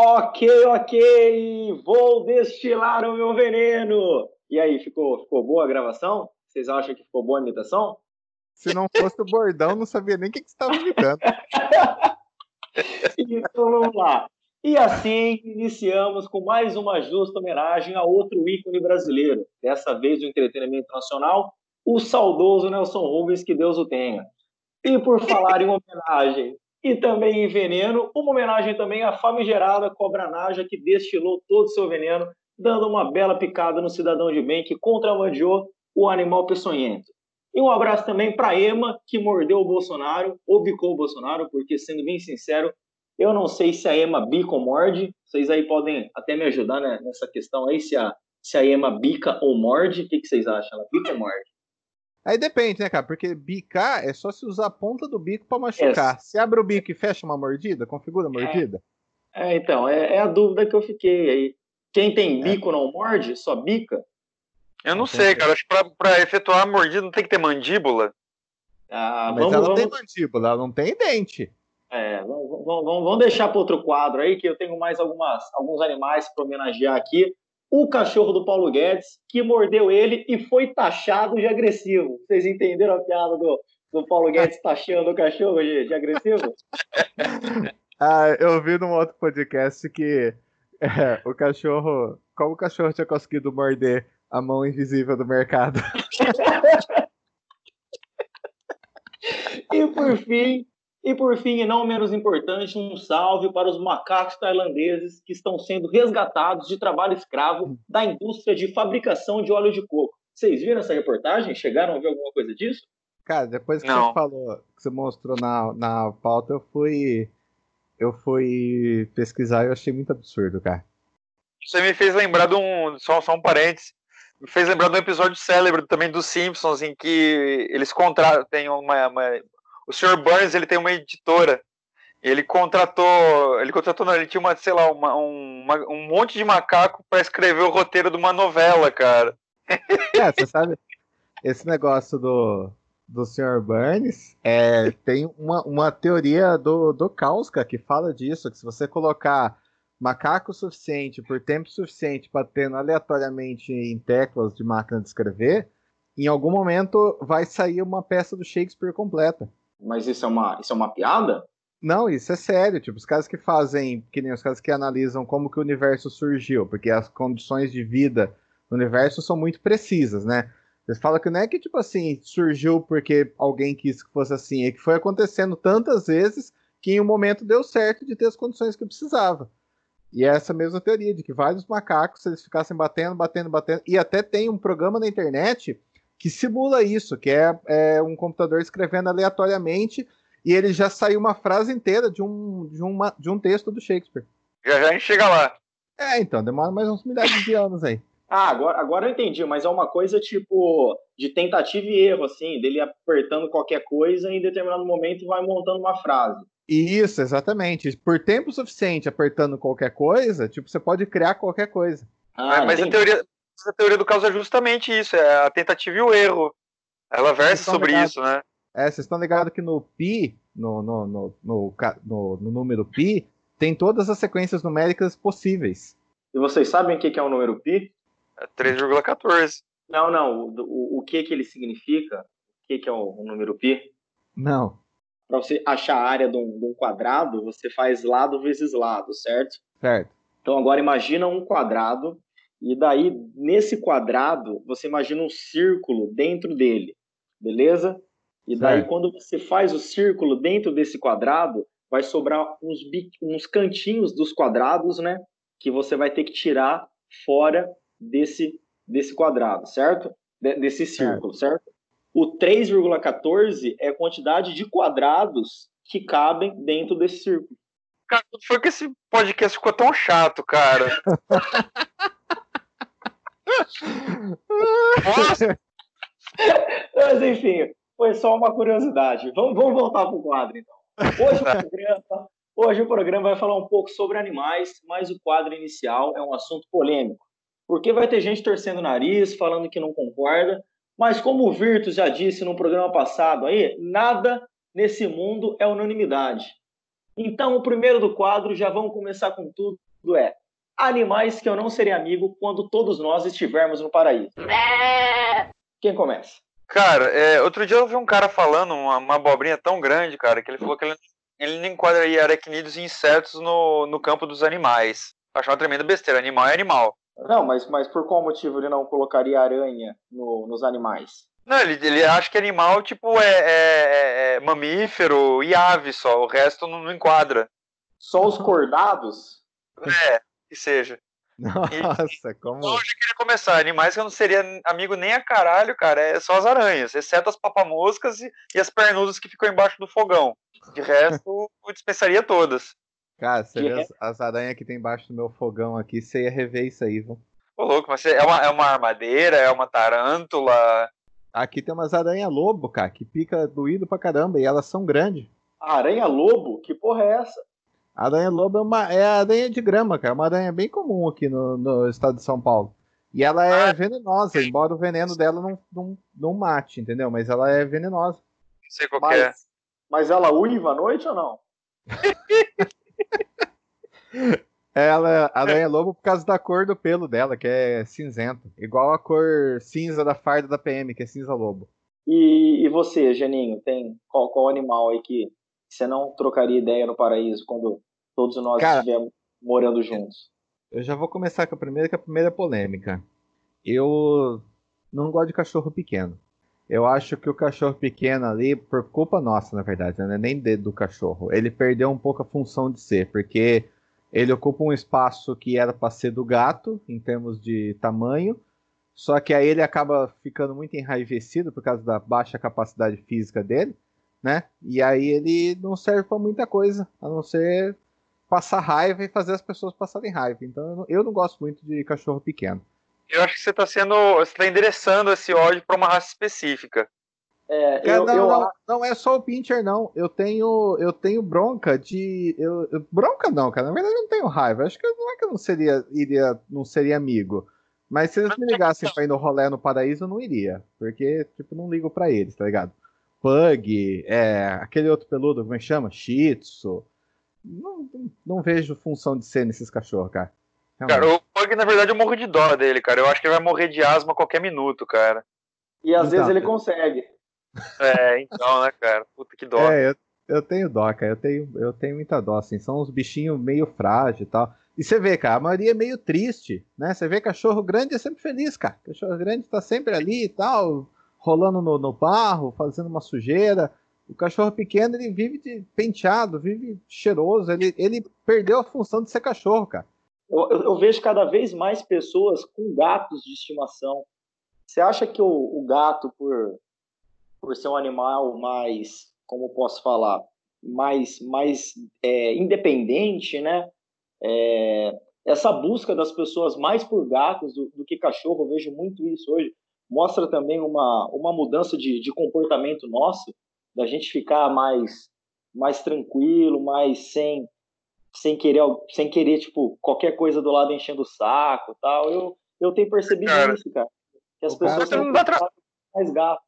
Ok, ok, vou destilar o meu veneno. E aí, ficou, ficou boa a gravação? Vocês acham que ficou boa a imitação? Se não fosse o bordão, não sabia nem o que, que você estava imitando. então vamos lá. E assim iniciamos com mais uma justa homenagem a outro ícone brasileiro, dessa vez do entretenimento nacional, o saudoso Nelson Rubens, que Deus o tenha. E por falar em homenagem e também em veneno, uma homenagem também à famigerada Cobra Naja, que destilou todo o seu veneno, dando uma bela picada no cidadão de bem que contrabandeou o animal peçonhento. E um abraço também para Ema, que mordeu o Bolsonaro, ou bicou o Bolsonaro, porque, sendo bem sincero, eu não sei se a Ema bica ou morde. Vocês aí podem até me ajudar né, nessa questão aí, se a, se a Ema bica ou morde. O que, que vocês acham? Ela bica ou morde? Aí depende, né, cara? Porque bicar é só se usar a ponta do bico para machucar. É. Se abre o bico e fecha uma mordida, configura a mordida. É, é então, é, é, a dúvida que eu fiquei aí. Quem tem é. bico não morde, só bica? Eu não sei, cara. Acho que pra, efetuar a mordida não tem que ter mandíbula. Ah, Mas vamos, ela vamos... tem mandíbula, ela não tem dente. É, vamos, vamos, vamos deixar para outro quadro aí, que eu tenho mais algumas, alguns animais para homenagear aqui. O cachorro do Paulo Guedes, que mordeu ele e foi taxado de agressivo. Vocês entenderam a piada do, do Paulo Guedes taxando o cachorro de, de agressivo? ah, eu vi num outro podcast que é, o cachorro. Como o cachorro tinha conseguido morder a mão invisível do mercado? e por fim, e por fim, e não menos importante, um salve para os macacos tailandeses que estão sendo resgatados de trabalho escravo da indústria de fabricação de óleo de coco. Vocês viram essa reportagem? Chegaram a ver alguma coisa disso? Cara, depois que não. você falou, que você mostrou na, na pauta, eu fui eu fui pesquisar e eu achei muito absurdo, cara. Você me fez lembrar de um. Só, só um parênteses. Me fez lembrar de um episódio célebre também dos Simpsons, em que eles contratam. Tem uma, uma o Sr. Burns ele tem uma editora. Ele contratou, ele contratou, não, ele tinha uma, sei lá, uma, uma, um monte de macaco para escrever o roteiro de uma novela, cara. É, você sabe, esse negócio do, do Sr. Burns é, tem uma, uma teoria do, do Kauska que fala disso, que se você colocar macaco suficiente por tempo suficiente batendo aleatoriamente em teclas de máquina de escrever, em algum momento vai sair uma peça do Shakespeare completa. Mas isso é uma, isso é uma piada? Não, isso é sério. Tipo, os caras que fazem, que nem os caras que analisam como que o universo surgiu, porque as condições de vida no universo são muito precisas, né? Eles falam que não é que, tipo assim, surgiu porque alguém quis que fosse assim, é que foi acontecendo tantas vezes que em um momento deu certo de ter as condições que precisava. E é essa mesma teoria, de que vários macacos, se eles ficassem batendo, batendo, batendo, e até tem um programa na internet que simula isso, que é, é, um computador escrevendo aleatoriamente e ele já saiu uma frase inteira de um, de uma, de um texto do Shakespeare. Já já a gente chega lá. É, então, demora mais uns milhares de anos aí. Ah, agora, agora eu entendi, mas é uma coisa tipo de tentativa e erro, assim, dele apertando qualquer coisa e em determinado momento vai montando uma frase. Isso, exatamente. Por tempo suficiente apertando qualquer coisa, tipo, você pode criar qualquer coisa. Ah, mas entendi. a teoria, a teoria do caos é justamente isso, é a tentativa e o erro. Ela versa sobre ligado, isso, né? É, vocês estão ligados que no pi, no, no, no, no, no, no número pi, tem todas as sequências numéricas possíveis. E vocês sabem o que é o número pi? É 3,14. Não, não. O, o, o, que que ele significa? O que que é o, o número pi? Não. Para você achar a área de um, de um quadrado, você faz lado vezes lado, certo? Certo. Então agora imagina um quadrado e daí, nesse quadrado, você imagina um círculo dentro dele, beleza? E daí, certo. quando você faz o círculo dentro desse quadrado, vai sobrar uns, uns cantinhos dos quadrados, né? Que você vai ter que tirar fora desse, desse quadrado, certo? De, desse círculo, certo? certo? O 3,14 é a quantidade de quadrados que cabem dentro desse círculo. Cara, foi que esse podcast ficou tão chato, cara. Mas enfim, foi só uma curiosidade. Vamos, vamos voltar para o quadro, então. Hoje o, programa, hoje o programa vai falar um pouco sobre animais, mas o quadro inicial é um assunto polêmico. Porque vai ter gente torcendo o nariz, falando que não concorda, mas como o Virtus já disse no programa passado aí, nada nesse mundo é unanimidade. Então, o primeiro do quadro, já vamos começar com tudo é animais que eu não serei amigo quando todos nós estivermos no paraíso. Quem começa? Cara, é, outro dia eu vi um cara falando uma, uma abobrinha tão grande, cara, que ele falou que ele, ele não enquadraria aracnídeos e insetos no, no campo dos animais. Achei uma tremenda besteira. Animal é animal. Não, mas, mas por qual motivo ele não colocaria aranha no, nos animais? Não, ele, ele acha que animal, tipo, é, é, é mamífero e ave só. O resto não, não enquadra. Só os cordados? É, que seja. Nossa, como. Então, eu queria começar. Animais que eu não seria amigo nem a caralho, cara, é só as aranhas, exceto as papamoscas e, e as pernudas que ficam embaixo do fogão. De resto, eu dispensaria todas. Cara, você vê as, as aranhas que tem embaixo do meu fogão aqui, você ia rever isso aí, viu? Ô, louco, mas é uma, é uma armadeira, é uma tarântula. Aqui tem umas aranha-lobo, cara, que pica doído pra caramba e elas são grandes. Aranha-lobo? Que porra é essa? A aranha-lobo é, uma, é a aranha de grama, cara. É uma aranha bem comum aqui no, no estado de São Paulo. E ela é ah, venenosa, embora o veneno dela não, não, não mate, entendeu? Mas ela é venenosa. Não sei qual mas, é. Mas ela uiva à noite ou não? ela é aranha-lobo por causa da cor do pelo dela, que é cinzento. Igual a cor cinza da farda da PM, que é cinza-lobo. E, e, você, Geninho, tem qual, qual animal aí que você não trocaria ideia no paraíso quando todos nós Cara, estivermos morando juntos? Eu já vou começar com a primeira, que é a primeira polêmica. Eu não gosto de cachorro pequeno. Eu acho que o cachorro pequeno ali, por culpa nossa, na verdade, né? nem do cachorro, ele perdeu um pouco a função de ser, porque ele ocupa um espaço que era para ser do gato, em termos de tamanho, só que aí ele acaba ficando muito enraivecido por causa da baixa capacidade física dele, né? E aí ele não serve para muita coisa, a não ser passar raiva e fazer as pessoas passarem raiva. Então eu não, eu não gosto muito de cachorro pequeno. Eu acho que você está sendo. Você está endereçando esse ódio para uma raça específica. É, Cara, eu, não, eu... Não, não, é só o Pincher, não. Eu tenho, eu tenho bronca de. Eu, bronca não, cara. Na verdade, eu não tenho raiva. Acho que não é que eu não seria, iria, não seria amigo. Mas se eles me ligassem pra ir no rolê no paraíso, eu não iria. Porque, tipo, não ligo pra eles, tá ligado? Pug, é, aquele outro peludo, como é que chama? Shih Tzu não, não vejo função de ser nesses cachorros, cara. Realmente. Cara, o Pug, na verdade, eu morro de dó dele, cara. Eu acho que ele vai morrer de asma a qualquer minuto, cara. E às então, vezes ele consegue. É, então, né, cara? Puta que dó. É, eu, eu tenho dó, cara. Eu tenho, eu tenho muita dó, assim. São uns bichinhos meio frágeis e tal. E você vê, cara, a maioria é meio triste, né? Você vê cachorro grande é sempre feliz, cara. Cachorro grande tá sempre ali e tal, rolando no, no barro, fazendo uma sujeira. O cachorro pequeno, ele vive de penteado, vive cheiroso, ele, ele perdeu a função de ser cachorro, cara. Eu, eu, eu vejo cada vez mais pessoas com gatos de estimação. Você acha que o, o gato, por, por ser um animal mais, como posso falar, mais, mais é, independente, né? É, essa busca das pessoas mais por gatos do, do, que cachorro, eu vejo muito isso hoje. Mostra também uma, uma mudança de, de comportamento nosso da gente ficar mais mais tranquilo, mais sem sem querer sem querer tipo qualquer coisa do lado enchendo o saco, tal. Eu eu tenho percebido cara, isso, cara. Que as pessoas não dá tra... mais gato.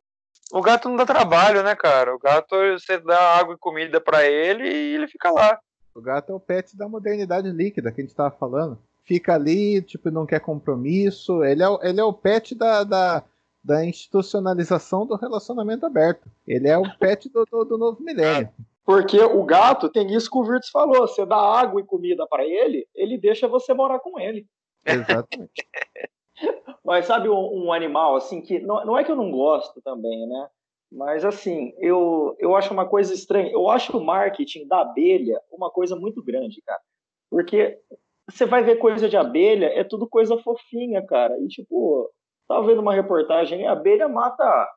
O gato não dá trabalho, né, cara? O gato você dá água e comida para ele e ele fica lá. O gato é o pet da modernidade líquida que a gente tava falando. Fica ali, tipo, não quer compromisso. Ele é, ele é o pet da, da, da institucionalização do relacionamento aberto. Ele é o pet do, do, do novo milênio. Porque o gato tem isso que o Virtus falou: você dá água e comida para ele, ele deixa você morar com ele. Exatamente. Mas sabe um, um, animal assim que não, não é que eu não gosto também, né? Mas assim, eu, eu acho uma coisa estranha. Eu acho o marketing da abelha uma coisa muito grande, cara. Porque você vai ver coisa de abelha, é tudo coisa fofinha, cara. E tipo, Estava vendo uma reportagem, a abelha mata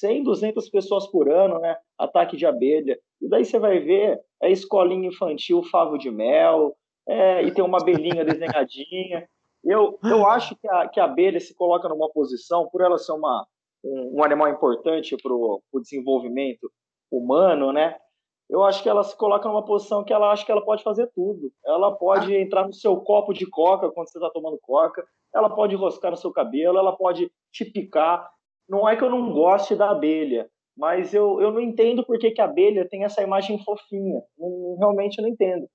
100, 200 pessoas por ano, né? Ataque de abelha. E daí você vai ver, é escolinha infantil, favo de mel, é, e tem uma abelhinha desenhadinha. Eu, eu acho que a, que a abelha se coloca numa posição, por ela ser uma, um, um animal importante para o desenvolvimento humano, né? Eu acho que ela se coloca numa posição que ela acha que ela pode fazer tudo. Ela pode ah. entrar no seu copo de coca quando você está tomando coca, ela pode roscar no seu cabelo, ela pode te picar. Não é que eu não goste da abelha, mas eu, eu não entendo por que, que a abelha tem essa imagem fofinha. Não, realmente eu não entendo.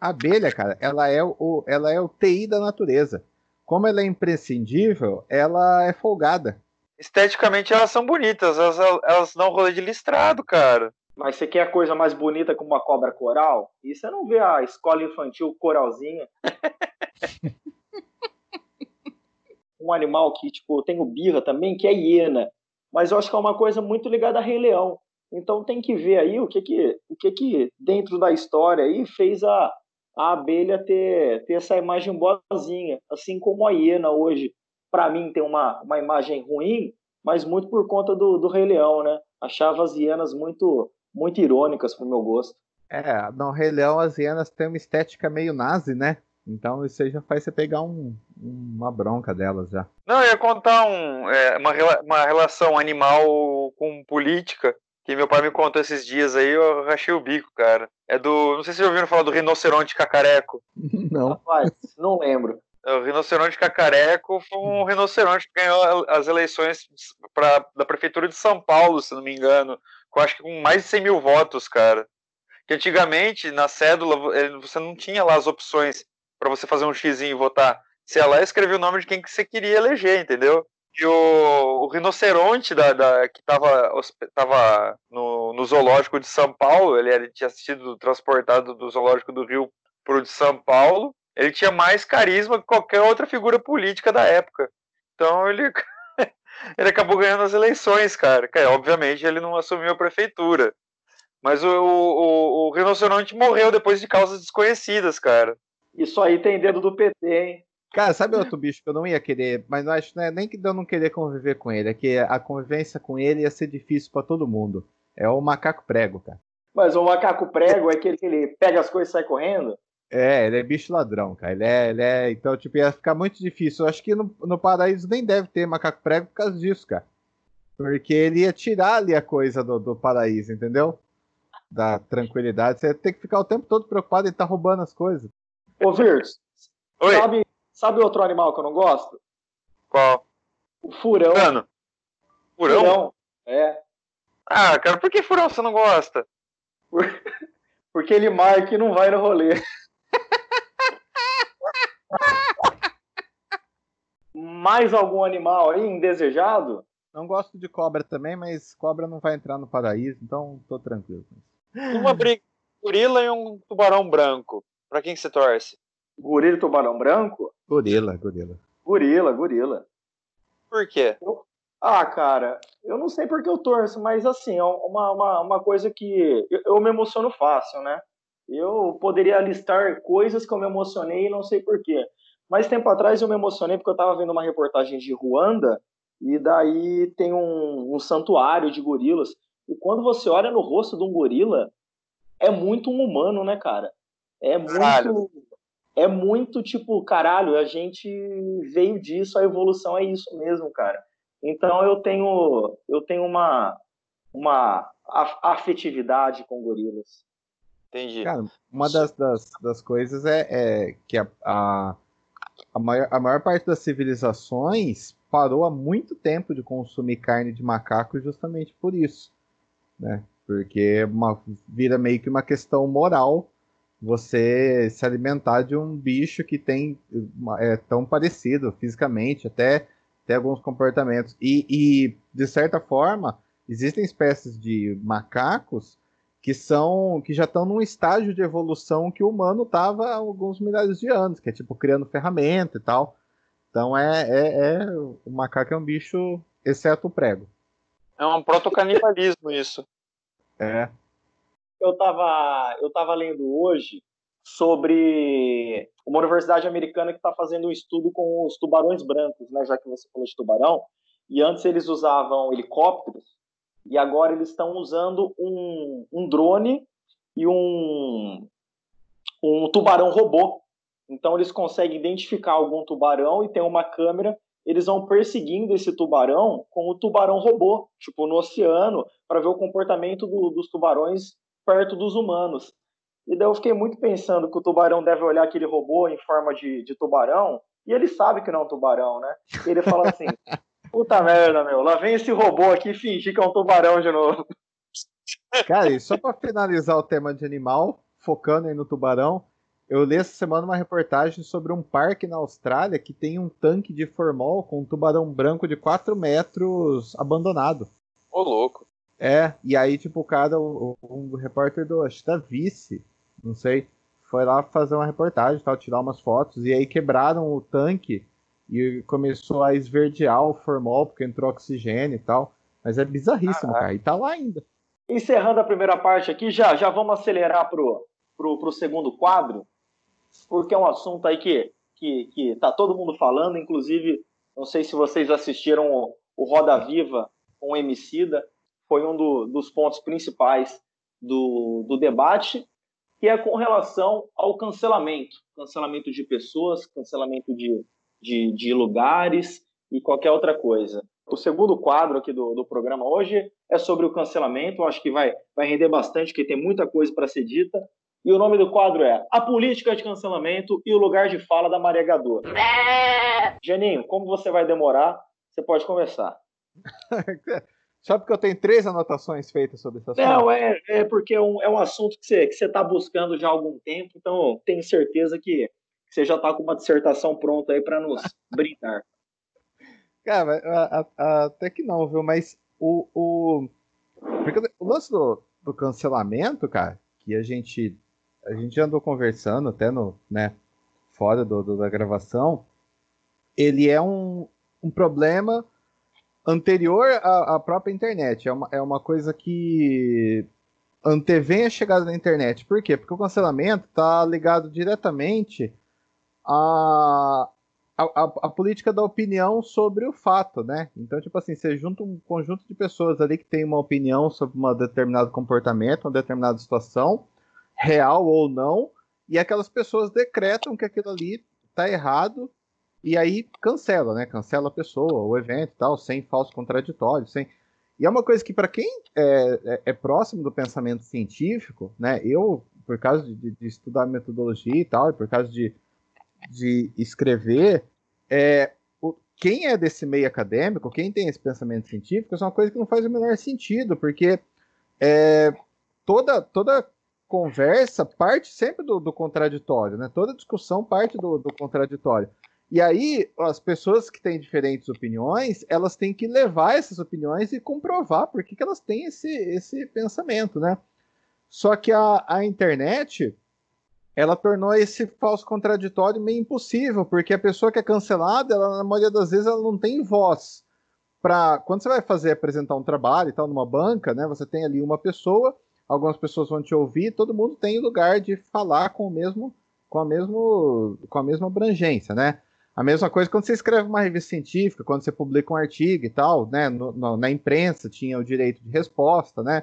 A abelha, cara, ela é o, ela é o TI da natureza. Como ela é imprescindível, ela é folgada. Esteticamente elas são bonitas, elas, elas dão rolê de listrado, cara. Mas você quer a coisa mais bonita como uma cobra coral? E você não vê a escola infantil coralzinha. um animal que, tipo, tem o birra também, que é hiena. Mas eu acho que é uma coisa muito ligada a Rei Leão. Então tem que ver aí o que que, o que, que dentro da história aí fez a, a abelha ter, ter essa imagem boazinha. Assim como a hiena hoje, para mim, tem uma, uma imagem ruim, mas muito por conta do, do Rei Leão, né? Achava as hienas muito, muito irônicas pro meu gosto. É, no Rei Leão as hienas têm uma estética meio nazi, né? Então isso aí já faz você pegar um, uma bronca delas já. Não, eu ia contar um, é, uma, uma relação animal com política que meu pai me contou esses dias aí, eu rachei o bico, cara. É do. Não sei se vocês ouviram falar do rinoceronte cacareco. Não. Rapaz, não lembro. É, o rinoceronte cacareco foi um rinoceronte que ganhou as eleições pra, da prefeitura de São Paulo, se não me engano, acho que com mais de 100 mil votos, cara. Que antigamente, na cédula, você não tinha lá as opções para você fazer um xizinho e votar. Você ia lá e escrevia o nome de quem que você queria eleger, entendeu? E o, o rinoceronte da, da, que estava tava no, no, zoológico de São Paulo, ele, ele tinha sido transportado do zoológico do Rio para o de São Paulo, ele tinha mais carisma que qualquer outra figura política da época. Então ele, ele acabou ganhando as eleições, cara. Obviamente ele não assumiu a prefeitura. Mas o, o, o rinoceronte morreu depois de causas desconhecidas, cara. Isso aí tem dedo do PT, hein? Cara, sabe outro bicho que eu não ia querer, mas não acho não é nem que eu não querer conviver com ele, é que a convivência com ele ia ser difícil para todo mundo. É o macaco prego, cara. Mas o macaco prego é aquele que ele pega as coisas e sai correndo? É, ele é bicho ladrão, cara. Ele é, ele é. Então, tipo, ia ficar muito difícil. Eu acho que no, no paraíso nem deve ter macaco prego por causa disso, cara. Porque ele ia tirar ali a coisa do, do paraíso, entendeu? Da tranquilidade. Você ia ter que ficar o tempo todo preocupado em estar tá roubando as coisas. Ô, Virtus, sabe, sabe outro animal que eu não gosto? Qual? O furão. Mano. Furão? furão? É. Ah, cara, por que furão você não gosta? Porque ele marca e não vai no rolê. Mais algum animal aí indesejado? Não gosto de cobra também, mas cobra não vai entrar no paraíso, então tô tranquilo. Uma briga, gorila e um tubarão branco. Pra quem que você torce? Gorila e tubarão branco? Gorila, gorila. Gorila, gorila. Por quê? Eu... Ah, cara, eu não sei porque eu torço, mas assim, é uma, uma, uma coisa que eu, eu me emociono fácil, né? Eu poderia listar coisas que eu me emocionei e não sei porquê. Mais tempo atrás eu me emocionei porque eu estava vendo uma reportagem de Ruanda e daí tem um, um santuário de gorilas. E quando você olha no rosto de um gorila, é muito um humano, né, cara? É muito. Caralho. É muito tipo, caralho, a gente veio disso, a evolução é isso mesmo, cara. Então eu tenho eu tenho uma uma afetividade com gorilas. Entendi. Cara, uma das, das, das coisas é, é que a, a, a, maior, a maior parte das civilizações parou há muito tempo de consumir carne de macaco justamente por isso, né? Porque é uma, vira meio que uma questão moral você se alimentar de um bicho que tem é tão parecido fisicamente, até tem alguns comportamentos. E, e, de certa forma, existem espécies de macacos que são que já estão num estágio de evolução que o humano estava há alguns milhares de anos, que é tipo criando ferramenta e tal. Então é, é, é o macaco é um bicho, exceto o prego. É um protocanibalismo isso. É eu estava eu tava lendo hoje sobre uma universidade americana que está fazendo um estudo com os tubarões brancos, né? Já que você falou de tubarão. E antes eles usavam helicópteros e agora eles estão usando um, um drone e um, um tubarão robô. Então eles conseguem identificar algum tubarão e tem uma câmera eles vão perseguindo esse tubarão com o tubarão robô, tipo no oceano, para ver o comportamento do, dos tubarões perto dos humanos. E daí eu fiquei muito pensando que o tubarão deve olhar aquele robô em forma de, de tubarão, e ele sabe que não é um tubarão, né? Ele fala assim: puta merda, meu, lá vem esse robô aqui fingir que é um tubarão de novo. Cara, e só para finalizar o tema de animal, focando aí no tubarão, eu li essa semana uma reportagem sobre um parque na Austrália que tem um tanque de formol com um tubarão branco de 4 metros abandonado. Ô, louco. É, e aí, tipo, o cara, o, um repórter do, acho que da Vice, não sei, foi lá fazer uma reportagem, tal, tirar umas fotos, e aí quebraram o tanque e começou a esverdear o formol, porque entrou oxigênio e tal. Mas é bizarríssimo, cara, e tá lá ainda. Encerrando a primeira parte aqui, já, já vamos acelerar pro, pro, pro segundo quadro, porque é um assunto aí que, que, que tá todo mundo falando, inclusive, não sei se vocês assistiram o, o Roda Viva com o Emicida, foi um do, dos pontos principais do, do debate, que é com relação ao cancelamento. Cancelamento de pessoas, cancelamento de, de, de lugares e qualquer outra coisa. O segundo quadro aqui do, do programa hoje é sobre o cancelamento. Eu acho que vai, vai render bastante, porque tem muita coisa para ser dita. E o nome do quadro é A Política de Cancelamento e o Lugar de Fala da Maria Gador. Janinho, como você vai demorar, você pode começar. Só porque eu tenho três anotações feitas sobre esse assunto? Não, é, é porque é um, é um assunto que você está que você buscando já há algum tempo, então tenho certeza que você já está com uma dissertação pronta aí para nos brindar. Cara, até que não, viu? Mas o. o... O lance do, do cancelamento, cara, que a gente. A gente andou conversando até no, né, fora do, do da gravação, ele é um, um problema anterior à, à, própria internet. É uma, é uma coisa que antevém a chegada da internet. Por quê? Porque o cancelamento está ligado diretamente à, à, à, política da opinião sobre o fato, né? Então, tipo assim, você junta um conjunto de pessoas ali que tem uma opinião sobre um determinado comportamento, uma determinada situação, real ou não, e aquelas pessoas decretam que aquilo ali está errado e aí cancela, né? Cancela a pessoa, o evento e tal, sem falso contraditório, sem. E é uma coisa que, para quem é, é, é, próximo do pensamento científico, né? Eu, por causa de, de, estudar metodologia e tal, e por causa de, de escrever, é, o, quem é desse meio acadêmico, quem tem esse pensamento científico, é uma coisa que não faz o menor sentido, porque é, toda, toda conversa parte sempre do, do contraditório, né? Toda discussão parte do, do contraditório. E aí, as pessoas que têm diferentes opiniões, elas têm que levar essas opiniões e comprovar por que, que elas têm esse, esse pensamento, né? Só que a, a internet, ela tornou esse falso contraditório meio impossível, porque a pessoa que é cancelada, ela, na maioria das vezes, ela não tem voz. Pra, quando você vai fazer, apresentar um trabalho e tal, numa banca, né? Você tem ali uma pessoa, algumas pessoas vão te ouvir, todo mundo tem lugar de falar com o mesmo, com a mesmo, com a mesma abrangência, né? A mesma coisa quando você escreve uma revista científica, quando você publica um artigo e tal, né? No, no, na imprensa tinha o direito de resposta, né?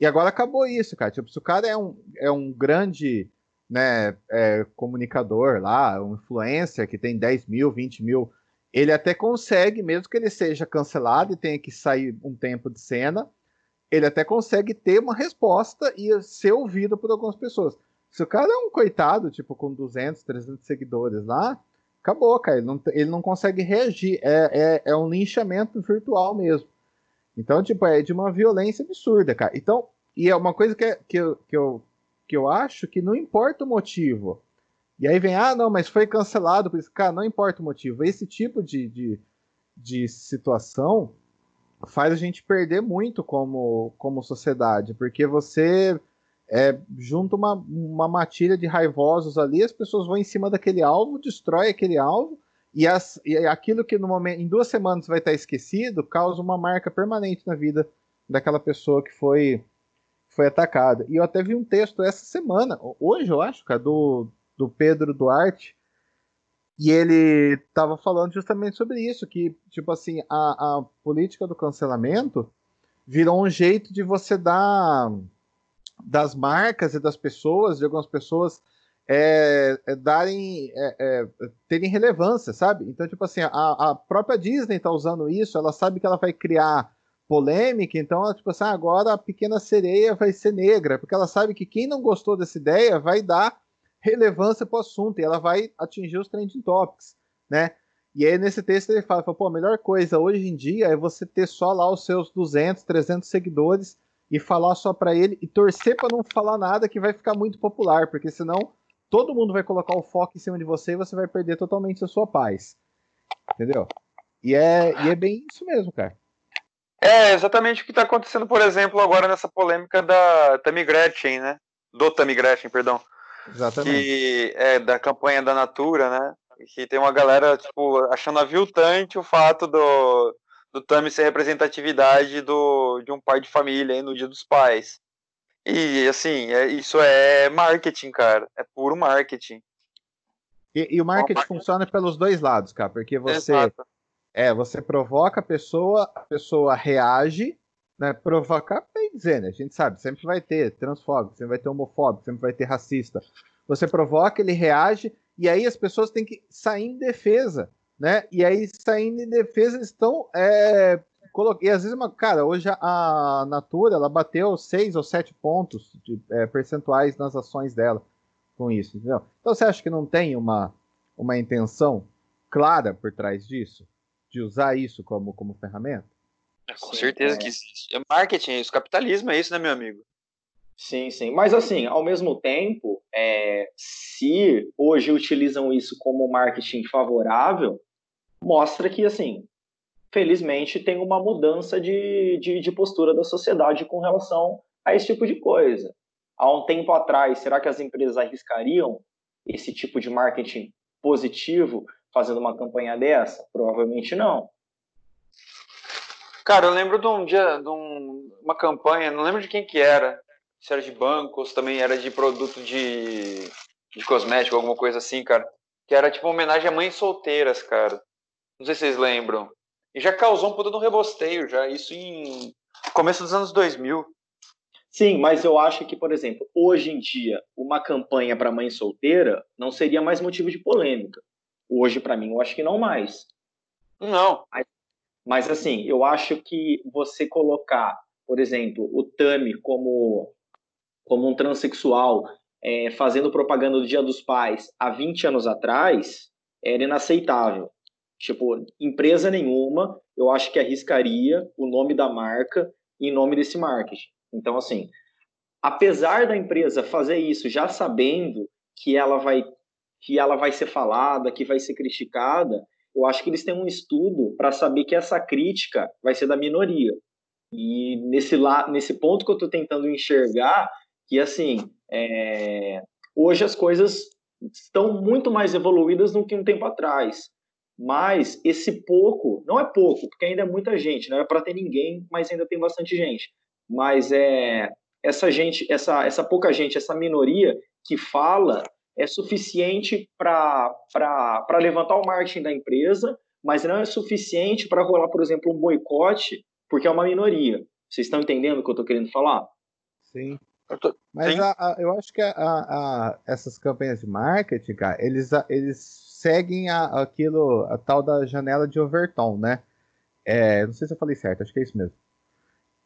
E agora acabou isso, cara. Tipo, se o cara é um, é um grande né, é, comunicador lá, um influencer que tem 10 mil, 20 mil, ele até consegue, mesmo que ele seja cancelado e tenha que sair um tempo de cena, ele até consegue ter uma resposta e ser ouvido por algumas pessoas. Se o cara é um coitado, tipo, com 200, 300 seguidores lá, acabou, cara. Ele não, ele não consegue reagir. É, é, é um linchamento virtual mesmo. Então, tipo, é de uma violência absurda, cara. Então, e é uma coisa que, é, que, eu, que, eu, que eu acho que não importa o motivo. E aí vem, ah, não, mas foi cancelado por isso. Cara, não importa o motivo. Esse tipo de, de, de situação faz a gente perder muito como, como sociedade, porque você é, junta uma, uma matilha de raivosos ali, as pessoas vão em cima daquele alvo, destrói aquele alvo, e, as, e aquilo que no momento, em duas semanas vai estar esquecido, causa uma marca permanente na vida daquela pessoa que foi, foi atacada. E eu até vi um texto essa semana, hoje eu acho, cara, do, do Pedro Duarte, e ele estava falando justamente sobre isso, que, tipo assim, a, a política do cancelamento virou um jeito de você dar das marcas e das pessoas, de algumas pessoas é, é, darem, é, é, terem relevância, sabe? Então, tipo assim, a, a própria Disney está usando isso, ela sabe que ela vai criar polêmica, então ela, tipo assim, ah, agora a pequena sereia vai ser negra, porque ela sabe que quem não gostou dessa ideia vai dar relevância para o assunto e ela vai atingir os trending topics, né? E aí nesse texto ele fala, fala, pô, a melhor coisa hoje em dia é você ter só lá os seus 200, 300 seguidores e falar só para ele e torcer para não falar nada que vai ficar muito popular, porque senão todo mundo vai colocar o foco em cima de você e você vai perder totalmente a sua paz. Entendeu? E é, e é bem isso mesmo, cara. É exatamente o que está acontecendo, por exemplo, agora nessa polêmica da Tammy Gretchen, né? Do Tammy Gretchen, perdão. Exatamente. Que é da campanha da Natura, né? Que tem uma galera, tipo, achando aviltante o fato do, do Tami ser representatividade do, de um pai de família aí no Dia dos Pais. E, assim, é, isso é marketing, cara. É puro marketing. E, e o marketing funciona pelos dois lados, cara, porque você. Exato. É, você provoca a pessoa, a pessoa reage, né? Provocar, bem dizer, né? A gente sabe, sempre vai ter transfóbico, sempre vai ter homofóbico, sempre vai ter racista. Você provoca, ele reage, e aí as pessoas têm que sair em defesa, né? E aí, saindo em defesa, estão. É, e às vezes, uma, cara, hoje a Natura ela bateu seis ou sete pontos de, é, percentuais nas ações dela com isso, entendeu? Então você acha que não tem uma, uma intenção clara por trás disso? De usar isso como, como ferramenta? É, com sim, certeza é. que existe. É marketing, é isso, capitalismo é isso, né, meu amigo? Sim, sim. Mas assim, ao mesmo tempo, é, se hoje utilizam isso como marketing favorável, mostra que, assim, felizmente tem uma mudança de, de, de, postura da sociedade com relação a esse tipo de coisa. Há um tempo atrás, será que as empresas arriscariam esse tipo de marketing positivo fazendo uma campanha dessa? Provavelmente não. Cara, eu lembro de um dia, de um, uma campanha, não lembro de quem que era, se era de bancos, também era de produto de, de cosmético, alguma coisa assim, cara, que era tipo uma homenagem a mães solteiras, cara. Não sei se vocês lembram. E já causou um puta no rebosteio, já, isso em começo dos anos 2000. Sim, mas eu acho que, por exemplo, hoje em dia, uma campanha para mãe solteira não seria mais motivo de polêmica. Hoje, para mim, eu acho que não mais. Não. Mas, mas, assim, eu acho que você colocar, por exemplo, o Tami como, como um transexual é, fazendo propaganda do Dia dos Pais há 20 anos atrás era inaceitável. Tipo, empresa nenhuma, eu acho que arriscaria o nome da marca em nome desse marketing. Então, assim, apesar da empresa fazer isso já sabendo que ela vai que ela vai ser falada, que vai ser criticada, eu acho que eles têm um estudo para saber que essa crítica vai ser da minoria. E nesse lá, nesse ponto que eu estou tentando enxergar, que assim, é, hoje as coisas estão muito mais evoluídas do que um tempo atrás. Mas esse pouco, não é pouco, porque ainda é muita gente, não é para ter ninguém, mas ainda tem bastante gente. Mas é essa gente, essa, essa pouca gente, essa minoria que fala é suficiente para levantar o marketing da empresa, mas não é suficiente para rolar, por exemplo, um boicote, porque é uma minoria. Vocês estão entendendo o que eu estou querendo falar? Sim. Eu tô... Mas Sim. A, a, eu acho que a, essas campanhas de marketing, cara, eles, eles seguem a, aquilo, a tal da janela de Overton, né? É, não sei se eu falei certo, acho que é isso mesmo.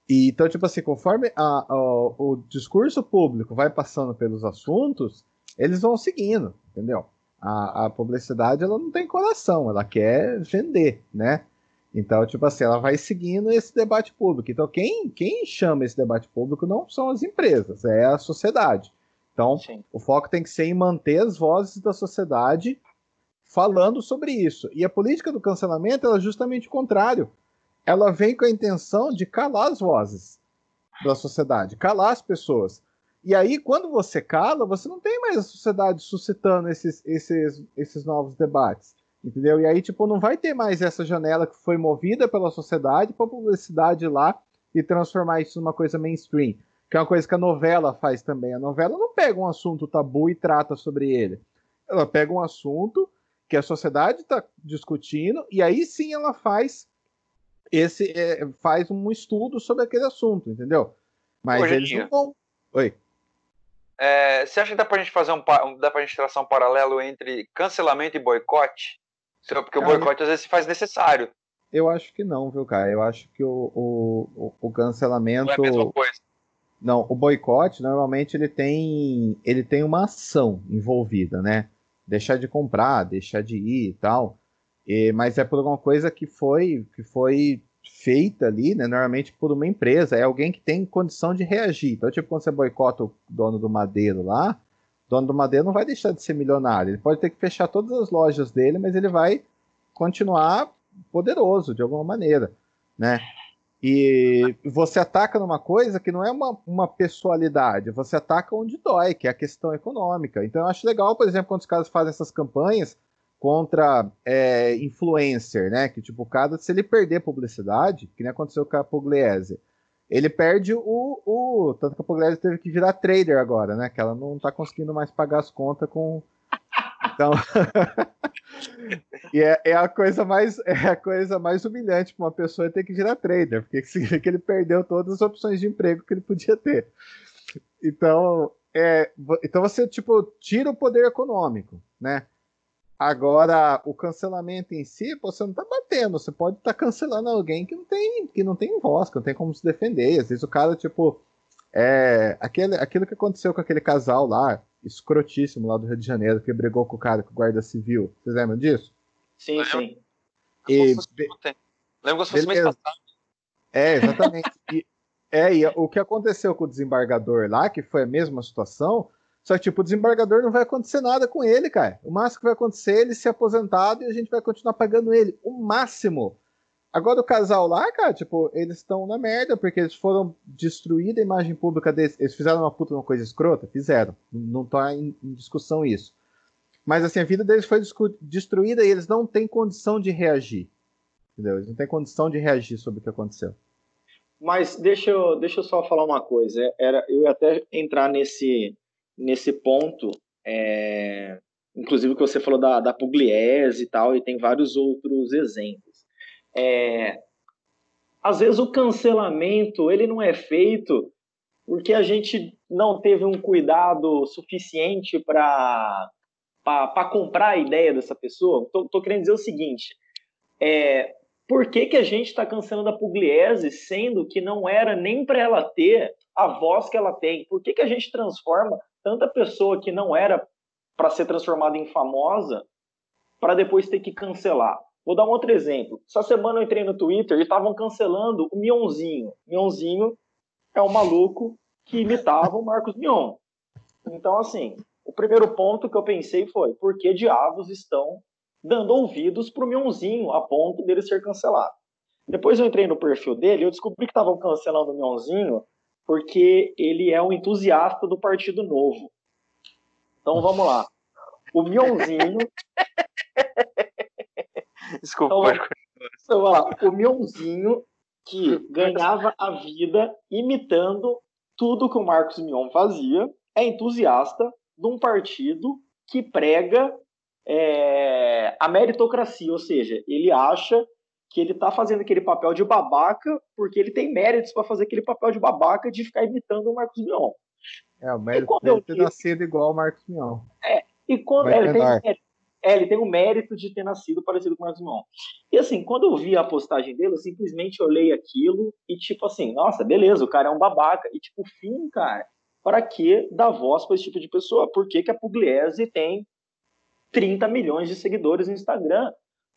E, então, tipo assim, conforme a, a, o discurso público vai passando pelos assuntos, eles vão seguindo, entendeu? A, a, publicidade, ela não tem coração, ela quer vender, né? Então, tipo assim, ela vai seguindo esse debate público. Então, quem, quem chama esse debate público não são as empresas, é a sociedade. Então, Sim. o foco tem que ser em manter as vozes da sociedade falando sobre isso. E a política do cancelamento é justamente o contrário. Ela vem com a intenção de calar as vozes da sociedade, calar as pessoas. E aí, quando você cala, você não tem mais a sociedade suscitando esses, esses, esses novos debates. Entendeu? E aí, tipo, não vai ter mais essa janela que foi movida pela sociedade para publicidade lá e transformar isso numa coisa mainstream. Que é uma coisa que a novela faz também. A novela não pega um assunto tabu e trata sobre ele. Ela pega um assunto que a sociedade está discutindo, e aí sim ela faz esse é, faz um estudo sobre aquele assunto, entendeu? Mas Hoje eles não vão. Oi. É, você acha que dá pra gente fazer um dá pra gente traçar um paralelo entre cancelamento e boicote? Porque o boicote às vezes se faz necessário. Eu acho que não, viu, cara? Eu acho que o, o, o cancelamento. Não é a mesma coisa. Não, o boicote normalmente ele tem ele tem uma ação envolvida, né? deixar de comprar, deixar de ir e tal. E, mas é por alguma coisa que foi, que foi feita ali, né, normalmente por uma empresa, é alguém que tem condição de reagir. Então, tipo, quando você boicota o dono do Madeiro lá, dono do Madeira não vai deixar de ser milionário. Ele pode ter que fechar todas as lojas dele, mas ele vai continuar poderoso de alguma maneira, né? E você ataca numa coisa que não é uma, uma pessoalidade, você ataca onde dói, que é a questão econômica. Então eu acho legal, por exemplo, quando os caras fazem essas campanhas contra é, influencer, né? Que tipo, o cara, se ele perder publicidade, que nem aconteceu com a Pugliese, ele perde o, o. Tanto que a Pugliese teve que virar trader agora, né? Que ela não tá conseguindo mais pagar as contas com. Então. e é, é, a coisa mais é a coisa mais humilhante para uma pessoa ter que virar trader, porque significa que ele perdeu todas as opções de emprego que ele podia ter. Então, é, então você tipo tira o poder econômico, né? Agora, o cancelamento em si, você não está batendo, você pode estar tá cancelando alguém que não tem que não tem voz, que não tem como se defender. Às vezes o cara, tipo, é, aquele, aquilo que aconteceu com aquele casal lá, escrotíssimo lá do Rio de Janeiro, que brigou com o cara, com o guarda civil. Vocês lembram disso? Sim, sim. E, Lembro que fosse mais passado. É, exatamente. e, é, e o que aconteceu com o desembargador lá, que foi a mesma situação, só que, tipo, o desembargador não vai acontecer nada com ele, cara. O máximo que vai acontecer é ele ser aposentado e a gente vai continuar pagando ele. O máximo. Agora o casal lá, cara, tipo, eles estão na merda, porque eles foram destruir a imagem pública deles. Eles fizeram uma puta uma coisa escrota? Fizeram. Não tá em, em discussão isso. Mas assim, a vida deles foi destruída e eles não têm condição de reagir. Entendeu? Eles não têm condição de reagir sobre o que aconteceu. Mas deixa eu, deixa eu só falar uma coisa. Era, eu ia até entrar nesse, nesse ponto, é, inclusive que você falou da, da Pugliese e tal, e tem vários outros exemplos. É, às vezes o cancelamento ele não é feito porque a gente não teve um cuidado suficiente para para comprar a ideia dessa pessoa. Tô, tô querendo dizer o seguinte: é, por que, que a gente está cancelando a Pugliese, sendo que não era nem para ela ter a voz que ela tem? Por que, que a gente transforma tanta pessoa que não era para ser transformada em famosa para depois ter que cancelar. Vou dar um outro exemplo. Essa semana eu entrei no Twitter e estavam cancelando o Mionzinho. Mionzinho é um maluco que imitava o Marcos Mion. Então, assim, o primeiro ponto que eu pensei foi: por que diabos estão dando ouvidos para o Mionzinho a ponto dele ser cancelado? Depois eu entrei no perfil dele e eu descobri que estavam cancelando o Mionzinho porque ele é um entusiasta do Partido Novo. Então vamos lá. O Mionzinho. Desculpa. Então, então vamos lá. O Mionzinho que ganhava a vida imitando tudo que o Marcos Mion fazia, é entusiasta de um partido que prega é, a meritocracia, ou seja, ele acha que ele tá fazendo aquele papel de babaca porque ele tem méritos para fazer aquele papel de babaca de ficar imitando o Marcos Mion. É, o mérito dele ter nascido igual ao Marcos Mion. É, e quando é, ele, tem, é, ele tem o mérito de ter nascido parecido com o Marcos Mion. E assim, quando eu vi a postagem dele, eu simplesmente olhei aquilo e tipo assim, nossa, beleza, o cara é um babaca. E tipo, fim, cara, para que dar voz para esse tipo de pessoa? Por que, que a Pugliese tem 30 milhões de seguidores no Instagram?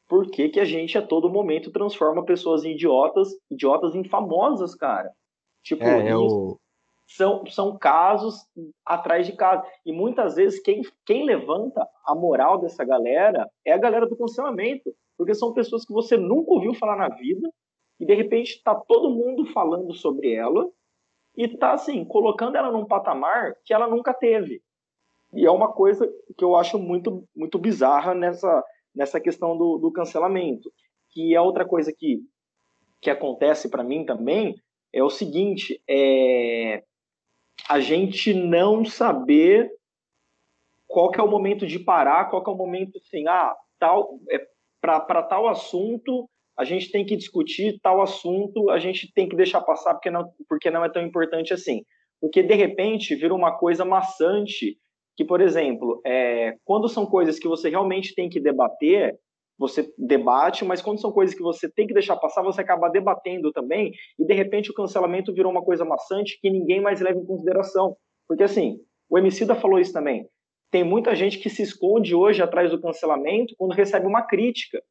Por que, que a gente a todo momento transforma pessoas em idiotas, idiotas em famosas, cara? Tipo, é, eu... são, são casos atrás de casos. E muitas vezes quem, quem levanta a moral dessa galera é a galera do cancelamento. Porque são pessoas que você nunca ouviu falar na vida e de repente está todo mundo falando sobre ela e tá assim, colocando ela num patamar que ela nunca teve. E é uma coisa que eu acho muito, muito bizarra nessa, nessa questão do, do cancelamento. Que é outra coisa que, que acontece para mim também é o seguinte: é a gente não saber qual que é o momento de parar, qual que é o momento assim, ah, tal, é, para tal assunto a gente tem que discutir tal assunto, a gente tem que deixar passar porque não, porque não é tão importante assim. Porque de repente vira uma coisa maçante que, por exemplo, é, quando são coisas que você realmente tem que debater, você debate, mas quando são coisas que você tem que deixar passar, você acaba debatendo também, e de repente o cancelamento virou uma coisa maçante que ninguém mais leva em consideração. Porque assim, o Emicida falou isso também. Tem muita gente que se esconde hoje atrás do cancelamento quando recebe uma crítica.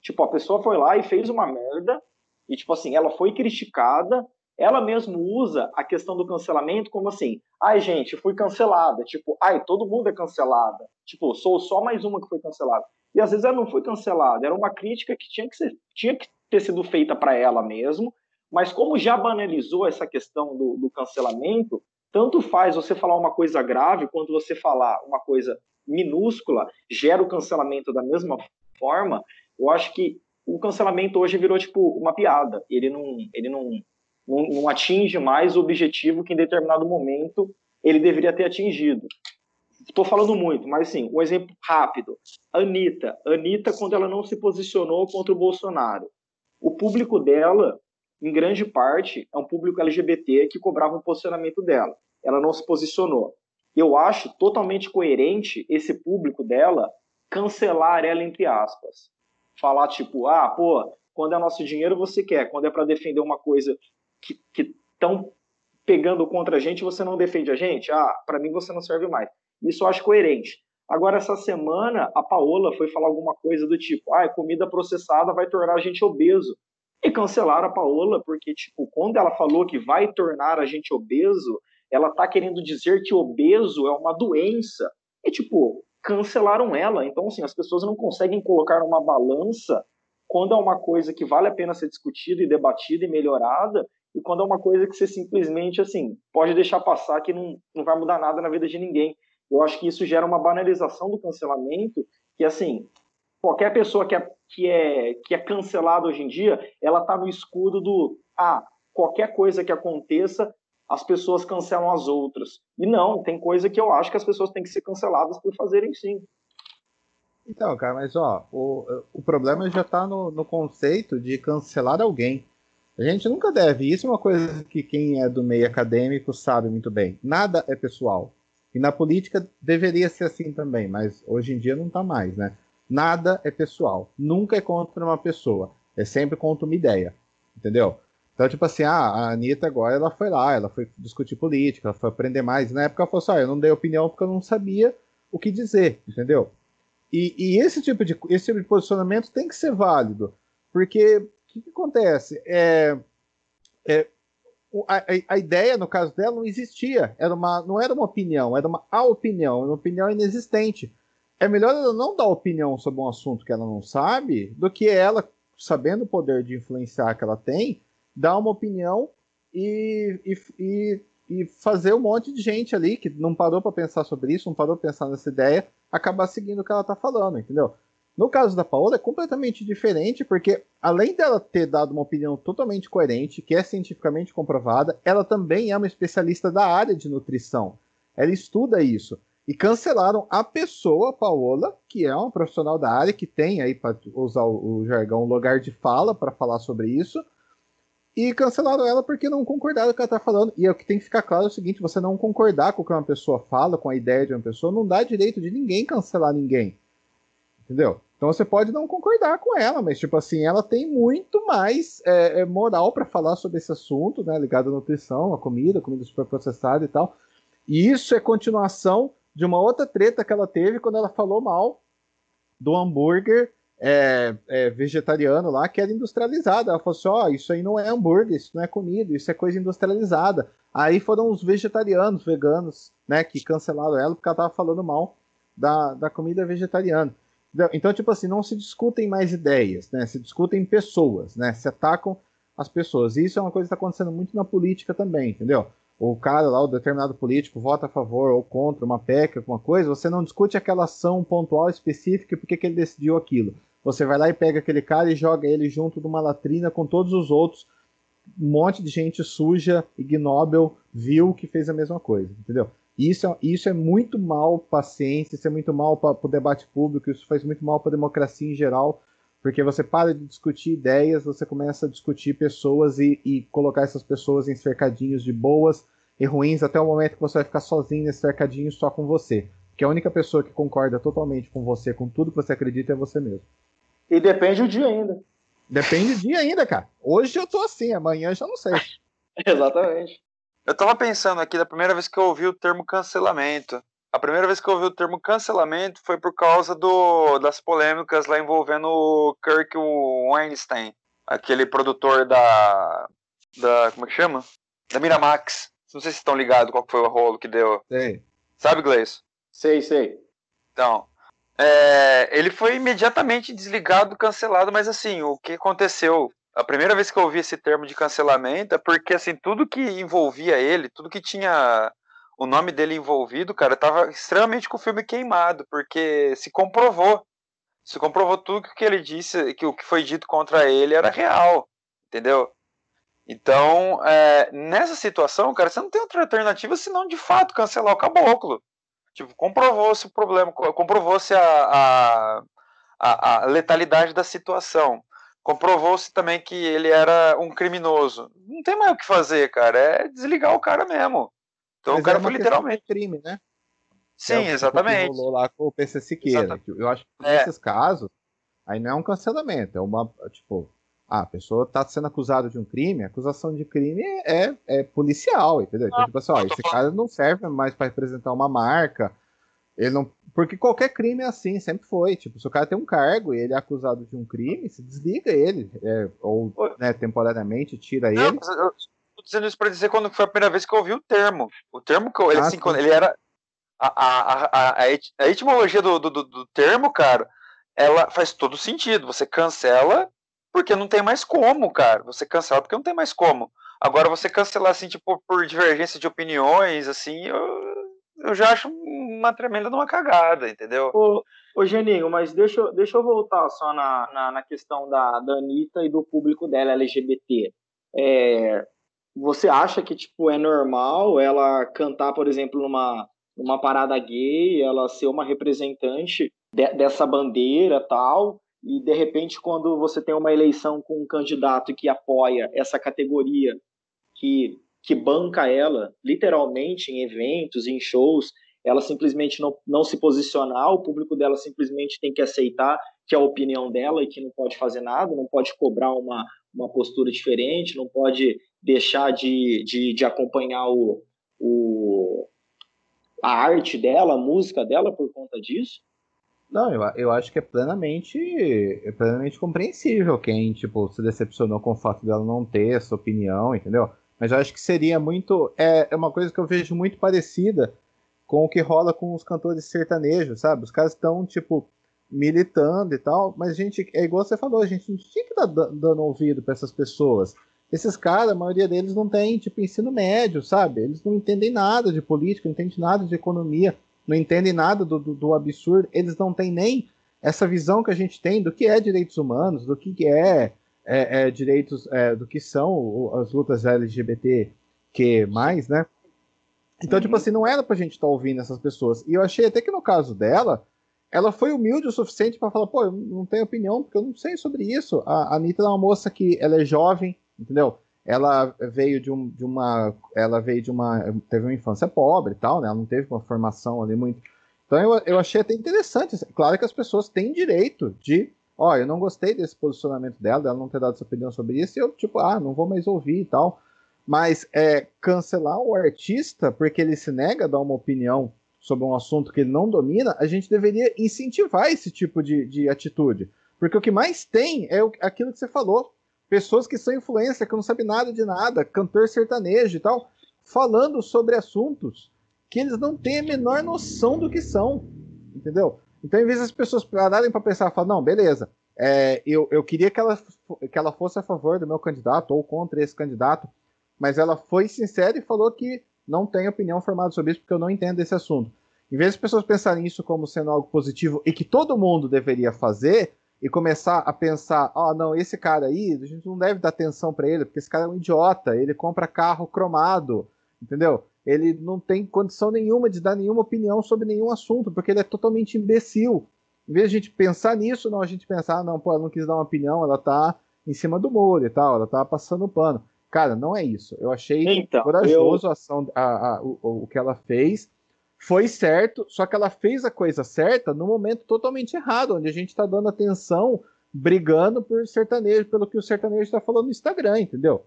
Tipo, a pessoa foi lá e fez uma merda, e tipo assim, ela foi criticada, ela mesmo usa a questão do cancelamento como assim, ai gente, fui cancelada, tipo, ai, todo mundo é cancelada, tipo, sou só mais uma que foi cancelada. E às vezes ela não foi cancelada, era uma crítica que tinha que, ser, tinha que ter sido feita para ela mesmo, mas como já banalizou essa questão do, do cancelamento, tanto faz você falar uma coisa grave quanto você falar uma coisa minúscula, gera o cancelamento da mesma forma. Eu acho que o cancelamento hoje virou tipo uma piada. Ele não, ele não, não, não atinge mais o objetivo que em determinado momento ele deveria ter atingido. Estou falando muito, mas sim, um exemplo rápido. Anitta. Anitta, quando ela não se posicionou contra o Bolsonaro. O público dela em grande parte, é um público LGBT que cobrava um posicionamento dela. Ela não se posicionou. Eu acho totalmente coerente esse público dela cancelar ela, entre aspas. Falar tipo, ah, pô, quando é nosso dinheiro você quer, quando é para defender uma coisa que estão pegando contra a gente, você não defende a gente? Ah, para mim você não serve mais. Isso eu acho coerente. Agora, essa semana, a Paola foi falar alguma coisa do tipo, ah, comida processada vai tornar a gente obeso. E cancelaram a Paola porque, tipo, quando ela falou que vai tornar a gente obeso, ela tá querendo dizer que obeso é uma doença. E, tipo, cancelaram ela. Então, assim, as pessoas não conseguem colocar uma balança quando é uma coisa que vale a pena ser discutida e debatida e melhorada, e quando é uma coisa que você simplesmente, assim, pode deixar passar que não, não vai mudar nada na vida de ninguém. Eu acho que isso gera uma banalização do cancelamento, que, assim, qualquer pessoa que é, que é, que é cancelada hoje em dia, ela está no escudo do ah, qualquer coisa que aconteça, as pessoas cancelam as outras. E não, tem coisa que eu acho que as pessoas têm que ser canceladas por fazerem sim. Então, cara, mas ó, o, o problema já está no, no conceito de cancelar alguém. A gente nunca deve. Isso é uma coisa que quem é do meio acadêmico sabe muito bem. Nada é pessoal. E na política deveria ser assim também, mas hoje em dia não está mais, né? Nada é pessoal. Nunca é contra uma pessoa. É sempre contra uma ideia. Entendeu? Então, tipo assim, ah, a Anitta agora ela foi lá, ela foi discutir política, ela foi aprender mais. Na época ela falou assim: ah, eu não dei opinião porque eu não sabia o que dizer, entendeu? E, e esse, tipo de, esse tipo de posicionamento tem que ser válido. Porque que, que, acontece? É, é, a, a, ideia, no caso dela, não existia. Era uma, não era uma opinião, era uma a opinião, uma opinião inexistente é melhor ela não dar opinião sobre um assunto que ela não sabe, do que ela, sabendo o poder de influenciar que ela tem, dar uma opinião e, e, e, e fazer um monte de gente ali que não parou para pensar sobre isso, não parou para pensar nessa ideia, acabar seguindo o que ela está falando, entendeu? No caso da Paola é completamente diferente, porque além dela ter dado uma opinião totalmente coerente, que é cientificamente comprovada, ela também é uma especialista da área de nutrição. Ela estuda isso e cancelaram a pessoa, Paola, que é uma profissional da área, que tem aí, para usar o, jargão, lugar de fala para falar sobre isso, e cancelaram ela porque não concordaram com o que ela está falando. E é o que tem que ficar claro é o seguinte: você não concordar com o que uma pessoa fala, com a ideia de uma pessoa, não dá direito de ninguém cancelar ninguém. Entendeu? Então você pode não concordar com ela, mas tipo assim, ela tem muito mais é, é moral para falar sobre esse assunto, né? Ligado à nutrição, à comida, comida super processada e tal. E isso é continuação de uma outra treta que ela teve quando ela falou mal do hambúrguer é, é, vegetariano lá que era industrializado. Ela falou assim: ó, oh, isso aí não é hambúrguer, isso não é comida, isso é coisa industrializada. Aí foram os vegetarianos, veganos, né, que cancelaram ela porque ela tava falando mal da, da comida vegetariana. Então, tipo assim, não se discutem mais ideias, né? Se discutem pessoas, né? Se atacam as pessoas. E isso é uma coisa que está acontecendo muito na política também, entendeu? o cara lá, o determinado político, vota a favor ou contra uma PEC, alguma coisa, você não discute aquela ação pontual específica e por que ele decidiu aquilo. Você vai lá e pega aquele cara e joga ele junto de uma latrina com todos os outros, um monte de gente suja, ignóbil, viu que fez a mesma coisa, entendeu? Isso é, isso é muito mal para a ciência, isso é muito mal para o debate público, isso faz muito mal para a democracia em geral, porque você para de discutir ideias, você começa a discutir pessoas e, e, colocar essas pessoas em cercadinhos de boas e ruins até o momento que você vai ficar sozinho nesse cercadinho só com você. Porque a única pessoa que concorda totalmente com você, com tudo que você acredita, é você mesmo. E depende do dia ainda. Depende do dia ainda, cara. Hoje eu tô assim, amanhã já não sei. Exatamente. Eu tava pensando aqui da primeira vez que eu ouvi o termo cancelamento. A primeira vez que eu ouvi o termo cancelamento foi por causa do, das polêmicas lá envolvendo o Kirk Weinstein, aquele produtor da da. Como é que chama? Da Miramax. Não sei se estão ligados qual foi o rolo que deu. Sei. Sabe, Gleice? Sei, sei. Então, é, ele foi imediatamente desligado, cancelado, mas assim, o que aconteceu? A primeira vez que eu ouvi esse termo de cancelamento é porque assim, tudo que envolvia ele, tudo que tinha o nome dele envolvido, cara, tava extremamente com o filme queimado, porque se comprovou. Se comprovou tudo que ele disse, que o que foi dito contra ele era real, entendeu? Então, é, nessa situação, cara, você não tem outra alternativa senão de fato cancelar o caboclo. Tipo, comprovou-se o problema, comprovou-se a, a, a, a, letalidade da situação. Comprovou-se também que ele era um criminoso. Não tem mais o que fazer, cara. É desligar o cara mesmo. Então Mas o cara é foi literalmente. crime, né? Sim, é exatamente. Que rolou lá com o PC Siqueira. Eu acho que é. nesses casos, aí não é um cancelamento, é uma, tipo, ah, a pessoa está sendo acusada de um crime, a acusação de crime é, é policial, entendeu? Então, tipo assim, ó, esse cara não serve mais para representar uma marca. Ele não. Porque qualquer crime é assim, sempre foi. Tipo, se o cara tem um cargo e ele é acusado de um crime, se desliga ele. É, ou né, temporariamente tira não, ele. Eu tô dizendo isso para dizer quando foi a primeira vez que eu ouvi o termo. O termo que eu, ele, ah, assim, quando ele era. A, a, a, a, etimologia do, do, do termo, cara, ela faz todo sentido. Você cancela porque não tem mais como, cara. Você cancela porque não tem mais como. Agora, você cancelar, assim, tipo, por divergência de opiniões, assim, eu, eu já acho uma tremenda de uma cagada, entendeu? Ô, ô Geninho, mas deixa, deixa eu voltar só na, na, na questão da, da Anitta e do público dela LGBT. É, você acha que, tipo, é normal ela cantar, por exemplo, numa, numa parada gay, ela ser uma representante de, dessa bandeira tal, e de repente quando você tem uma eleição com um candidato que apoia essa categoria que que banca ela literalmente em eventos, em shows, ela simplesmente não, não se posicionar, o público dela simplesmente tem que aceitar que é a opinião dela e que não pode fazer nada, não pode cobrar uma, uma postura diferente, não pode deixar de, de, de acompanhar o, o, a arte dela, a música dela por conta disso. Não, eu, eu acho que é plenamente, é plenamente compreensível quem, tipo, se decepcionou com o fato dela não ter essa opinião, entendeu? Mas eu acho que seria muito. É, é uma coisa que eu vejo muito parecida com o que rola com os cantores sertanejos, sabe? Os caras estão, tipo, militando e tal, mas a gente, é igual você falou, a gente não tinha que estar tá dando ouvido para essas pessoas. Esses caras, a maioria deles não tem, tipo, ensino médio, sabe? Eles não entendem nada de política, não entendem nada de economia não entendem nada do, do, do, absurdo, eles não têm nem essa visão que a gente tem do que é direitos humanos, do que é, é, é direitos, é, do que são as lutas LGBT que mais, né? Então, tipo uhum. tipo assim, não era pra gente estar tá ouvindo essas pessoas. E eu achei até que no caso dela, ela foi humilde o suficiente para falar, pô, eu não tenho opinião, porque eu não sei sobre isso. A, a Anitta é uma moça que ela é jovem, entendeu? ela veio de, um, de uma ela veio de uma teve uma infância pobre e tal né ela não teve uma formação ali muito então eu, eu achei até interessante claro que as pessoas têm direito de ó eu não gostei desse posicionamento dela dela não ter dado sua opinião sobre isso e eu tipo ah não vou mais ouvir e tal. Mas é cancelar o artista porque ele se nega a dar uma opinião sobre um assunto que ele não domina a gente deveria incentivar esse tipo de, de atitude. Porque o que mais tem é aquilo que você falou. Pessoas que são influência, que não sabem nada de nada, cantor sertanejo e tal, falando sobre assuntos que eles não têm a menor noção do que são, entendeu? Então, em vez das pessoas pararem para pensar, falar, não, beleza, é, eu, eu queria que ela, que ela fosse a favor do meu candidato ou contra esse candidato, mas ela foi sincera e falou que não tem opinião formada sobre isso porque eu não entendo esse assunto. Em vez das pessoas pensarem isso como sendo algo positivo e que todo mundo deveria fazer, e começar a pensar, ó, oh, não, esse cara aí, a gente não deve dar atenção para ele, porque esse cara é um idiota, ele compra carro cromado, entendeu? Ele não tem condição nenhuma de dar nenhuma opinião sobre nenhum assunto, porque ele é totalmente imbecil. Em vez de a gente pensar nisso, não, a gente pensar, ah, não, pô, ela não quis dar uma opinião, ela tá em cima do muro e tal, ela tá passando pano. Cara, não é isso. Eu achei então, corajoso eu... a ação, a, a, o, o que ela fez foi certo, só que ela fez a coisa certa no momento totalmente errado, onde a gente está dando atenção, brigando por sertanejo, pelo que o sertanejo está falando no Instagram, entendeu?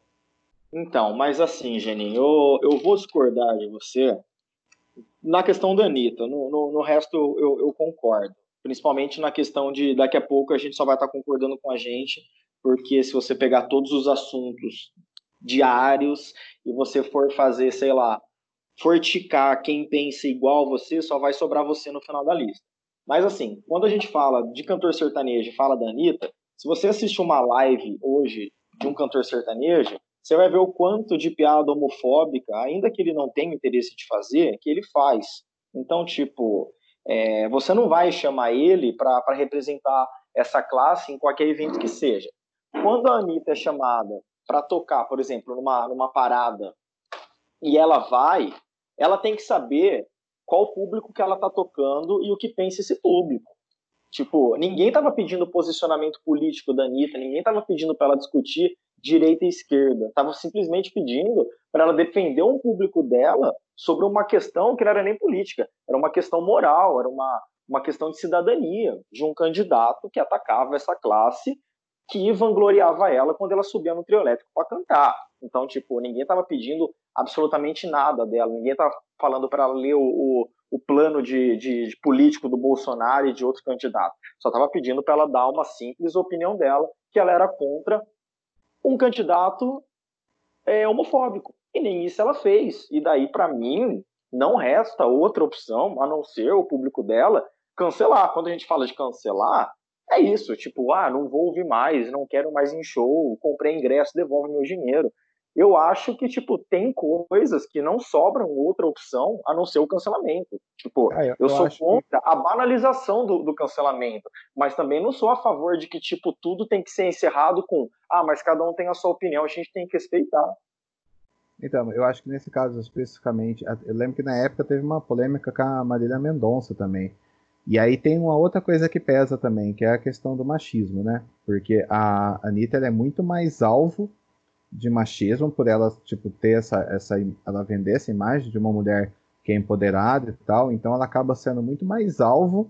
Então, mas assim, Geninho, eu, eu vou discordar de você na questão da Anitta. No, no, no resto eu, eu, concordo. Principalmente na questão de daqui a pouco a gente só vai estar concordando com a gente, porque se você pegar todos os assuntos diários e você for fazer, sei lá, forticar quem pensa igual você, só vai sobrar você no final da lista. Mas assim, quando a gente fala de cantor sertanejo fala da Anitta, se você assistir uma live hoje de um cantor sertanejo, você vai ver o quanto de piada homofóbica, ainda que ele não tenha interesse de fazer, que ele faz. Então, tipo, é, você não vai chamar ele para representar essa classe em qualquer evento que seja. Quando a Anitta é chamada para tocar, por exemplo, numa, numa parada, e ela vai, ela tem que saber qual público que ela está tocando e o que pensa esse público. Tipo, ninguém estava pedindo posicionamento político da Anitta, ninguém estava pedindo para ela discutir direita e esquerda. Estava simplesmente pedindo para ela defender um público dela sobre uma questão que não era nem política, era uma questão moral, era uma, uma questão de cidadania, de um candidato que atacava essa classe que vangloriava ela quando ela subia no trio elétrico para cantar. Então, tipo, ninguém estava pedindo absolutamente nada dela, ninguém estava falando para ela ler o, o, o plano de, de, de, político do Bolsonaro e de outros candidatos. Só estava pedindo para ela dar uma simples opinião dela, que ela era contra um candidato é, homofóbico. E nem isso ela fez. E daí, para mim, não resta outra opção, a não ser o público dela, cancelar. Quando a gente fala de cancelar, é isso, tipo, ah, não vou ouvir mais, não quero mais em show, comprei ingresso, devolve meu dinheiro. Eu acho que, tipo, tem coisas que não sobram outra opção a não ser o cancelamento. Tipo, ah, eu, eu, sou contra que... a banalização do, do, cancelamento, mas também não sou a favor de que, tipo, tudo tem que ser encerrado com, ah, mas cada um tem a sua opinião, a gente tem que respeitar. Então, eu acho que nesse caso especificamente, eu lembro que na época teve uma polêmica com a Marília Mendonça também. E aí tem uma outra coisa que pesa também, que é a questão do machismo, né? Porque a Anitta é muito mais alvo de machismo por ela tipo ter essa essa ela vender essa imagem de uma mulher que é empoderada e tal, então ela acaba sendo muito mais alvo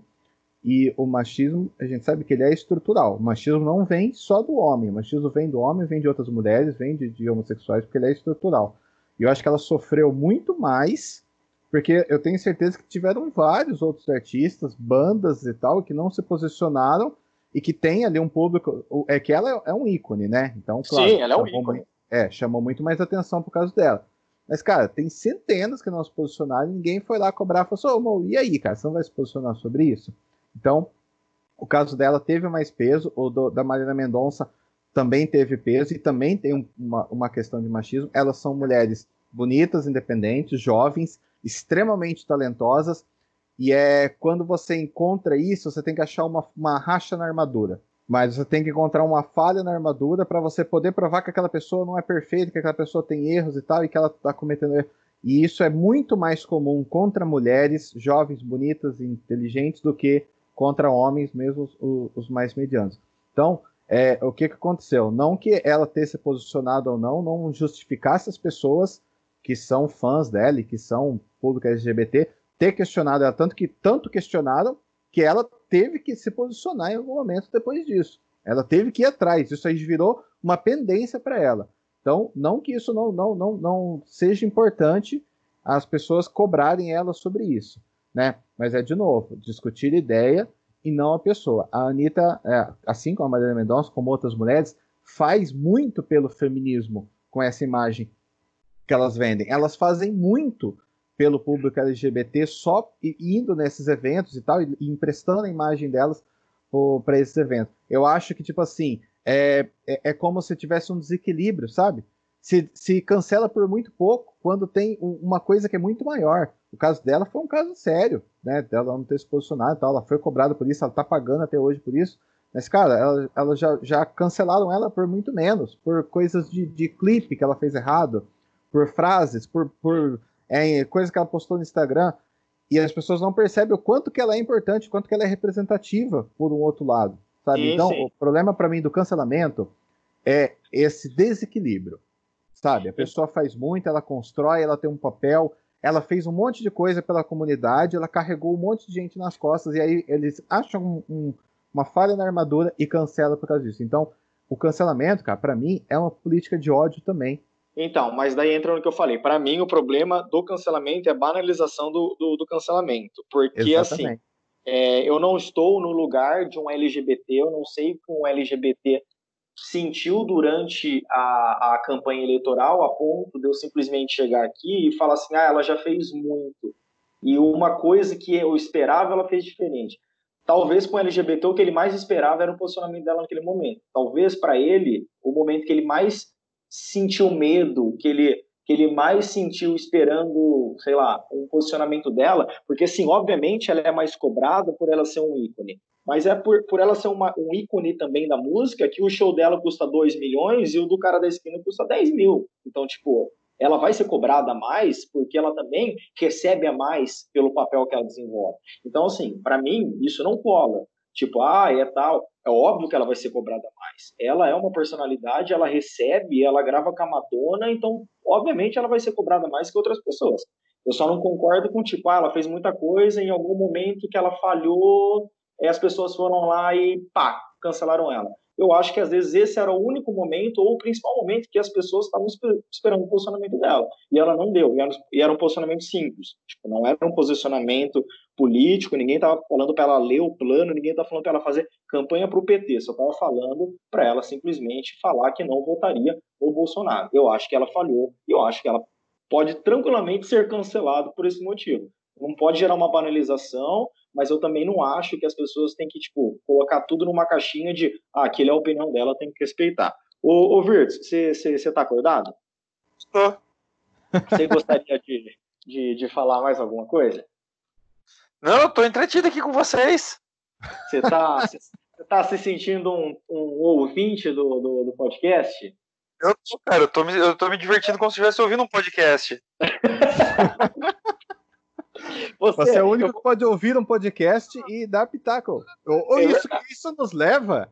e o machismo, a gente sabe que ele é estrutural. O machismo não vem só do homem, o machismo vem do homem, vem de outras mulheres, vem de, de homossexuais, porque ele é estrutural. E eu acho que ela sofreu muito mais porque eu tenho certeza que tiveram vários outros artistas, bandas e tal, que não se posicionaram e que tem ali um público. É que ela é um ícone, né? Então, claro. Sim, ela é um ícone. É, chamou muito mais atenção por causa dela. Mas, cara, tem centenas que não se posicionaram e ninguém foi lá cobrar e falou assim, oh, e aí, cara, você não vai se posicionar sobre isso? Então, o caso dela teve mais peso, o do, da Marina Mendonça também teve peso e também tem uma, uma questão de machismo. Elas são mulheres bonitas, independentes, jovens, extremamente talentosas. E é quando você encontra isso, você tem que achar uma, uma racha na armadura. Mas você tem que encontrar uma falha na armadura para você poder provar que aquela pessoa não é perfeita, que aquela pessoa tem erros e tal, e que ela está cometendo erros. E isso é muito mais comum contra mulheres jovens, bonitas e inteligentes do que contra homens, mesmo os, os mais medianos. Então, é, o que, que aconteceu? Não que ela ter se posicionado ou não, não justificasse as pessoas que são fãs dela e que são público LGBT ter questionado ela, tanto que tanto questionaram que ela teve que se posicionar em algum momento depois disso. Ela teve que ir atrás. Isso aí virou uma pendência para ela. Então, não que isso não, não, não, não seja importante as pessoas cobrarem ela sobre isso, né? Mas é de novo, discutir ideia e não a pessoa. A Anitta, é, assim como a Maria Mendonça, como outras mulheres, faz muito pelo feminismo com essa imagem que elas vendem. Elas fazem muito pelo público LGBT só indo nesses eventos e tal, e emprestando a imagem delas para esses eventos. Eu acho que, tipo assim, é, é, é, como se tivesse um desequilíbrio, sabe? Se, se cancela por muito pouco quando tem uma coisa que é muito maior. O caso dela foi um caso sério, né? Dela não ter se posicionado e tal. Ela foi cobrada por isso, ela tá pagando até hoje por isso. Mas, cara, elas ela já, já cancelaram ela por muito menos, por coisas de, de clipe que ela fez errado, por frases, por, por é, coisas que ela postou no Instagram, e as pessoas não percebem o quanto que ela é importante, o quanto que ela é representativa por um outro lado, sabe? Sim, então, sim. o problema para mim do cancelamento é esse desequilíbrio, sabe? A pessoa faz muito, ela constrói, ela tem um papel, ela fez um monte de coisa pela comunidade, ela carregou um monte de gente nas costas, e aí eles acham um, um, uma falha na armadura e cancela por causa disso. Então, o cancelamento, cara, para mim é uma política de ódio também, então, mas daí entra no que eu falei. Para mim, o problema do cancelamento é a banalização do, do, do cancelamento. Porque, assim, Exatamente. assim, é, eu não estou no lugar de um LGBT, eu não sei que um LGBT sentiu durante a, a campanha eleitoral a ponto de eu simplesmente chegar aqui e falar assim, ah, ela já fez muito. E uma coisa que eu esperava, ela fez diferente. Talvez com o LGBT o que ele mais esperava era o posicionamento dela naquele momento. Talvez para ele, o momento que ele mais sentiu medo, que ele que ele mais sentiu esperando, sei lá, um posicionamento dela, porque assim, obviamente ela é mais cobrada por ela ser um ícone, mas é por, por ela ser uma, um ícone também da música, que o show dela custa 2 milhões e o do cara da esquina custa 10 mil. Então, tipo, ela vai ser cobrada mais porque ela também recebe a mais pelo papel que ela desenvolve. Então, assim, para mim, isso não cola. Tipo, ah, é tal. É óbvio que ela vai ser cobrada mais. Ela é uma personalidade, ela recebe, ela grava com a Madonna, então, obviamente, ela vai ser cobrada mais que outras pessoas. Eu só não concordo com, tipo, ah, ela fez muita coisa, em algum momento que ela falhou, as pessoas foram lá e, pá, cancelaram ela eu acho que às vezes esse era o único momento, ou o principal momento, que as pessoas estavam esperando o posicionamento dela. E ela não deu. E era, um posicionamento simples. Tipo, não era um posicionamento político, ninguém estava falando para ela ler o plano, ninguém estava falando para ela fazer campanha para o PT, só estava falando para ela simplesmente falar que não votaria o Bolsonaro. Eu acho que ela falhou, e eu acho que ela pode tranquilamente ser cancelada por esse motivo. Não pode gerar uma banalização, mas eu também não acho que as pessoas têm que, tipo, colocar tudo numa caixinha de, ah, aquele é a opinião dela, tem que respeitar. Ô, ô Virtus, você tá acordado? Estou. Você gostaria de, de, de falar mais alguma coisa? Não, eu tô entretido aqui com vocês. Você tá, tá se sentindo um, um ouvinte do, do, do podcast? Eu tô, cara, eu tô, me, eu tô me divertindo como se estivesse ouvindo um podcast. Você, Você é o único eu... que pode ouvir um podcast e dar pitaco. Ou, isso, isso nos leva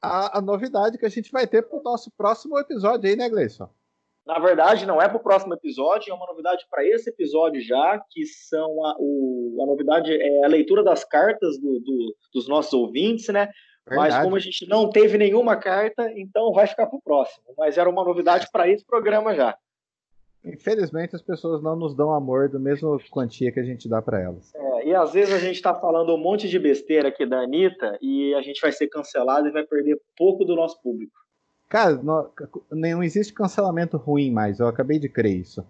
à, à, novidade que a gente vai ter para o nosso próximo episódio aí, né, Gleison? Na verdade, não é para o próximo episódio, é uma novidade para esse episódio já, que são a, o, a novidade é a leitura das cartas do, do, dos nossos ouvintes, né? Verdade. Mas como a gente não teve nenhuma carta, então vai ficar para o próximo. Mas era uma novidade para esse programa já. Infelizmente as pessoas não nos dão amor do mesmo quantia que a gente dá para elas. É, e às vezes a gente está falando um monte de besteira aqui da Anitta e a gente vai ser cancelado e vai perder pouco do nosso público. Cara, não, não existe cancelamento ruim mais, eu acabei de crer isso.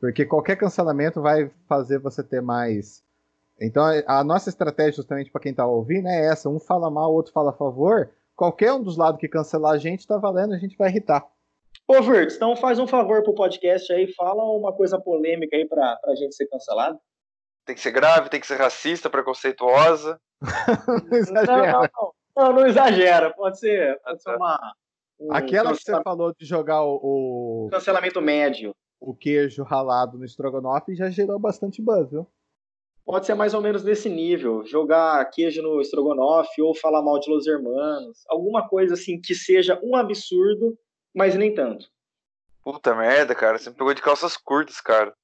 Porque qualquer cancelamento vai fazer você ter mais. Então a nossa estratégia, justamente para quem está ouvindo, é essa: um fala mal, o outro fala a favor. Qualquer um dos lados que cancelar a gente está valendo, a gente vai irritar. Ô, Virtus, então faz um favor pro podcast aí, fala uma coisa polêmica aí pra, pra gente ser cancelado. Tem que ser grave, tem que ser racista, preconceituosa. não exagera. Não, não, não, não, exagera. Pode ser, pode ser uma. Um Aquela que você falou de jogar o, o. Cancelamento médio. O queijo ralado no estrogonofe já gerou bastante buzz, viu? Pode ser mais ou menos nesse nível. Jogar queijo no estrogonofe ou falar mal de Los Hermanos. Alguma coisa assim que seja um absurdo mas nem tanto. Puta merda, cara, você me pegou de calças curtas, cara.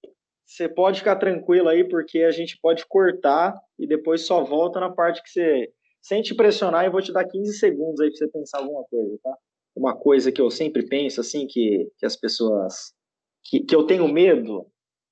Você pode ficar tranquilo aí, porque a gente pode cortar e depois só volta na parte que você. Sem te pressionar, eu vou te dar 15 segundos aí pra você pensar alguma coisa, tá? Uma coisa que eu sempre penso, assim, que, que as pessoas. Que, que eu tenho medo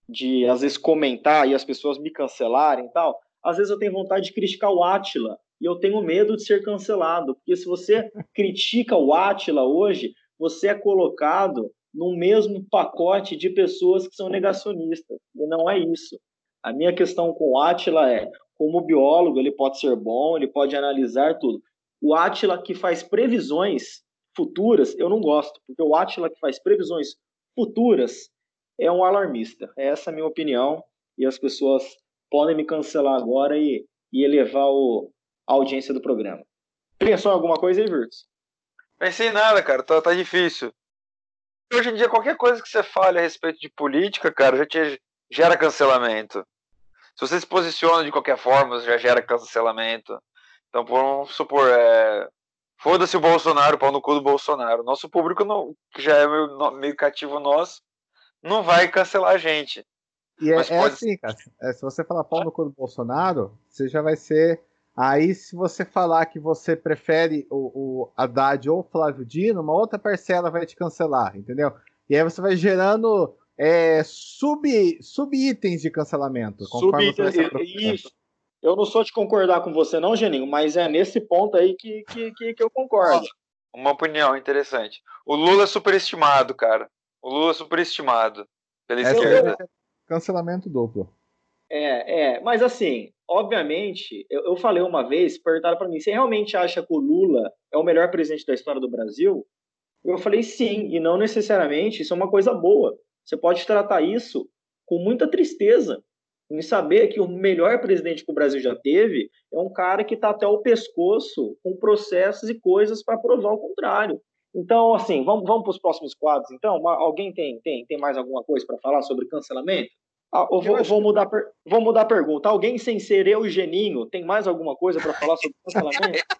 de, às vezes, comentar e as pessoas me cancelarem e tal. Às vezes eu tenho vontade de criticar o Atila e eu tenho medo de ser cancelado. Porque se você critica o Atila hoje, você é colocado no mesmo pacote de pessoas que são negacionistas. E não é isso. A minha questão com o Atila é, como biólogo, ele pode ser bom, ele pode analisar tudo. O Atila que faz previsões futuras, eu não gosto, porque o Atila que faz previsões futuras é um alarmista. Essa é a minha opinião, e as pessoas podem me cancelar agora e, e elevar o, a audiência do programa. Pensou em alguma coisa aí, Virtus? Pensei em nada, cara, tá, tá difícil. Hoje em dia, qualquer coisa que você fale a respeito de política, cara, já te gera cancelamento. Se você se posiciona de qualquer forma, já gera cancelamento. Então, vamos supor, é... foda-se o Bolsonaro, pau no cu do Bolsonaro. Nosso público, não, que já é meio, meio cativo nosso, não vai cancelar a gente. E é, é pode... assim, cara. É, se você falar pau no cu do Bolsonaro, você já vai ser Aí, se você falar que você prefere o, o Haddad ou o Flávio Dino, uma outra parcela vai te cancelar, entendeu? E aí você vai gerando é, sub, sub-itens de cancelamento. Sub-itens, isso. Eu não sou de concordar com você, não, Geninho, mas é nesse ponto aí que, que, que, que eu concordo. uma opinião interessante. O Lula é superestimado, cara. O Lula é superestimado pela esquerda. É cancelamento duplo. É, é, mas assim, obviamente, eu, eu falei uma vez, perguntaram para mim, você realmente acha que o Lula é o melhor presidente da história do Brasil? Eu falei sim, e não necessariamente, isso é uma coisa boa. Você pode tratar isso com muita tristeza, em saber que o melhor presidente que o Brasil já teve é um cara que está até o pescoço com processos e coisas para provar o contrário. Então, assim, vamos, vamos para os próximos quadros. Então, alguém tem, tem, tem mais alguma coisa para falar sobre cancelamento? Ah, eu vou, vou, mudar, vou mudar a pergunta. Alguém sem ser eu, Geninho, tem mais alguma coisa para falar sobre cancelamento?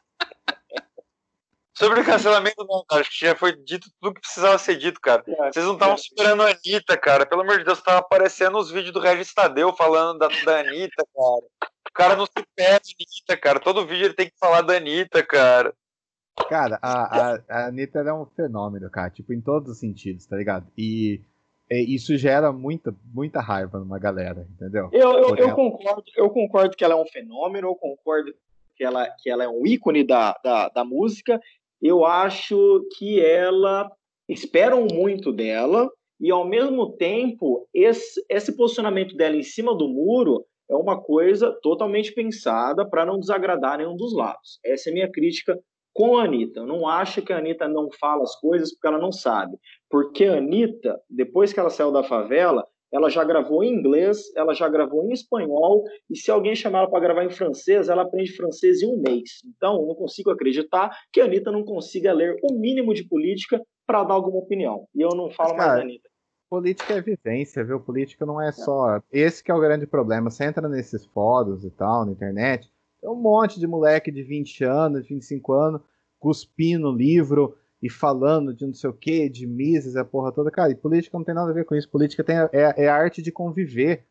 sobre cancelamento, não, cara. Acho que já foi dito tudo que precisava ser dito, cara. É, Vocês não estavam é. esperando a Anitta, cara. Pelo amor de Deus, tava aparecendo os vídeos do Regis Tadeu falando da, da Anitta, cara. O cara não se perde Anitta, cara. Todo vídeo ele tem que falar da Anitta, cara. Cara, a, a, a Anitta é um fenômeno, cara. Tipo, em todos os sentidos, tá ligado? E isso gera muita, muita raiva numa galera, entendeu? Eu, eu, eu, concordo, eu concordo que ela é um fenômeno, eu concordo que ela, que ela é um ícone da, da, da música. Eu acho que ela esperam muito dela e ao mesmo tempo esse, esse posicionamento dela em cima do muro é uma coisa totalmente pensada para não desagradar nenhum dos lados. Essa é a minha crítica com a Anitta. Eu não acho que a Anitta não fala as coisas porque ela não sabe. Porque a Anitta, depois que ela saiu da favela, ela já gravou em inglês, ela já gravou em espanhol, e se alguém chamar ela para gravar em francês, ela aprende francês em um mês. Então, eu não consigo acreditar que a Anitta não consiga ler o mínimo de política para dar alguma opinião. E eu não falo Mas, cara, mais da Anitta. Política é vivência, viu? Política não é só. Esse que é o grande problema. Você entra nesses fóruns e tal, na internet, tem um monte de moleque de 20 anos, de 25 anos, cuspindo livro e falando de não sei o que, de Mises, a porra toda. Cara, e política não tem nada a ver com isso. Política tem, é, é a arte de conviver,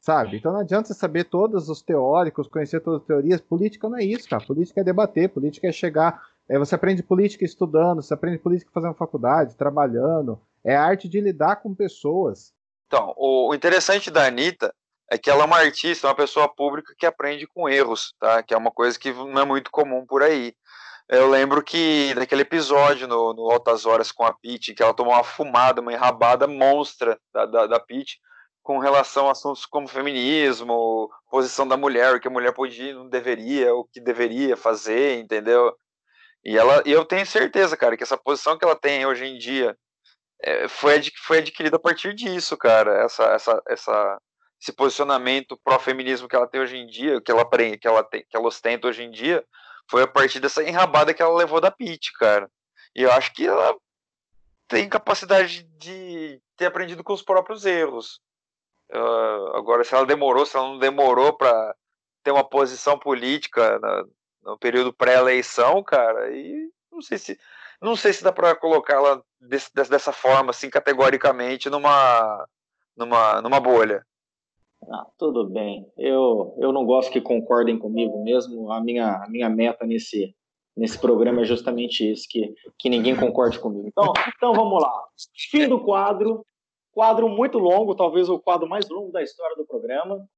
sabe? Então não adianta você saber todos os teóricos, conhecer todas as teorias. Política não é isso, cara. Política é debater, política é chegar. É, você aprende política estudando, você aprende política fazendo faculdade, trabalhando. É a arte de lidar com pessoas. Então, o interessante da Anitta é que ela é uma artista, uma pessoa pública que aprende com erros, tá? Que é uma coisa que não é muito comum por aí. Eu lembro que naquele episódio no, no Altas Horas com a Pete, que ela tomou uma fumada, uma enrabada monstra da, da, da Pete, com relação a assuntos como feminismo, posição da mulher, o que a mulher podia não deveria, o que deveria fazer, entendeu? E ela, eu tenho certeza, cara, que essa posição que ela tem hoje em dia é, foi, foi adquirida a partir disso, cara. Essa, essa, essa, esse posicionamento pró-feminismo que ela tem hoje em dia, que ela, que ela, tem, que ela ostenta hoje em dia, foi a partir dessa enrabada que ela levou da Pete, cara. E eu acho que ela tem capacidade de ter aprendido com os próprios erros. Uh, agora, se ela demorou, se ela não demorou para ter uma posição política na, no período pré-eleição, cara, e não sei se não sei se dá para colocá-la dessa forma, assim, categoricamente, numa, numa, numa bolha. Ah, tudo bem. Eu, eu não gosto que concordem comigo mesmo. A minha, a minha meta nesse, nesse programa é justamente isso, que, que ninguém concorde comigo. Então, então vamos lá. Fim do quadro. Quadro muito longo, talvez o quadro mais longo da história do programa.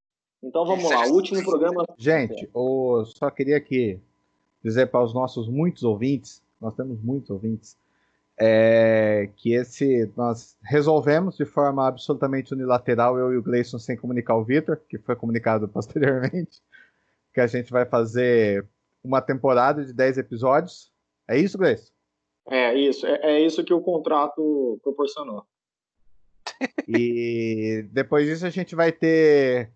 Então vamos lá, último programa. Gente, eu só queria aqui dizer para os nossos muitos ouvintes, nós temos muitos ouvintes, é, que esse nós resolvemos de forma absolutamente unilateral, eu e o Gleison, sem comunicar o Victor, que foi comunicado posteriormente, que a gente vai fazer uma temporada de 10 episódios. É isso, Gleison? É isso, é, é isso que o contrato proporcionou. E depois disso a gente vai ter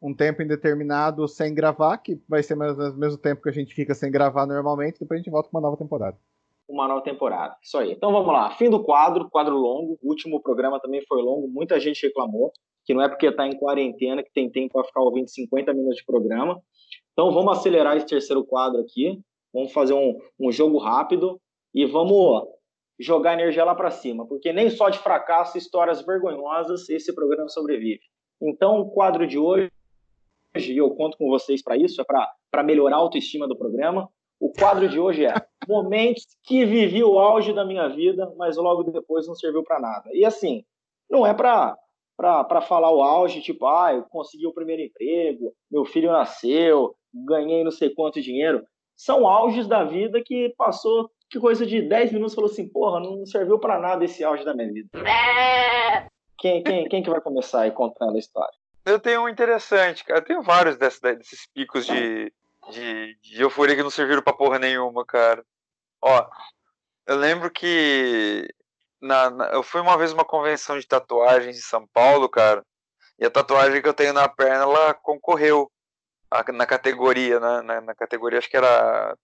um tempo indeterminado sem gravar, que vai ser mais ou menos o mesmo tempo que a gente fica sem gravar normalmente, depois a gente volta com uma nova temporada uma nova temporada. Isso aí. Então vamos lá. Fim do quadro, quadro longo. O último programa também foi longo. Muita gente reclamou que não é porque está em quarentena que tem tempo para ficar ouvindo 50 minutos de programa. Então vamos acelerar esse terceiro quadro aqui. Vamos fazer um, um jogo rápido e vamos jogar energia lá para cima, porque nem só de fracasso, histórias vergonhosas esse programa sobrevive. Então o quadro de hoje, e eu conto com vocês para isso, é para melhorar a autoestima do programa. O quadro de hoje é momentos que vivi o auge da minha vida, mas logo depois não serviu para nada. E assim, não é para para falar o auge, tipo, ah, eu consegui o primeiro emprego, meu filho nasceu, ganhei não sei quanto dinheiro. São auges da vida que passou que coisa de 10 minutos falou assim, porra, não serviu para nada esse auge da minha vida. Quem, quem, quem que vai começar aí contando a história? Eu tenho um interessante, cara. Eu tenho vários desses, picos de, de, de euforia que não serviram pra porra nenhuma, cara. Ó, eu lembro que na, na, eu fui uma vez uma convenção de tatuagens em São Paulo, cara. E a tatuagem que eu tenho na perna, ela concorreu a, na categoria, né? Na, na, categoria, acho que era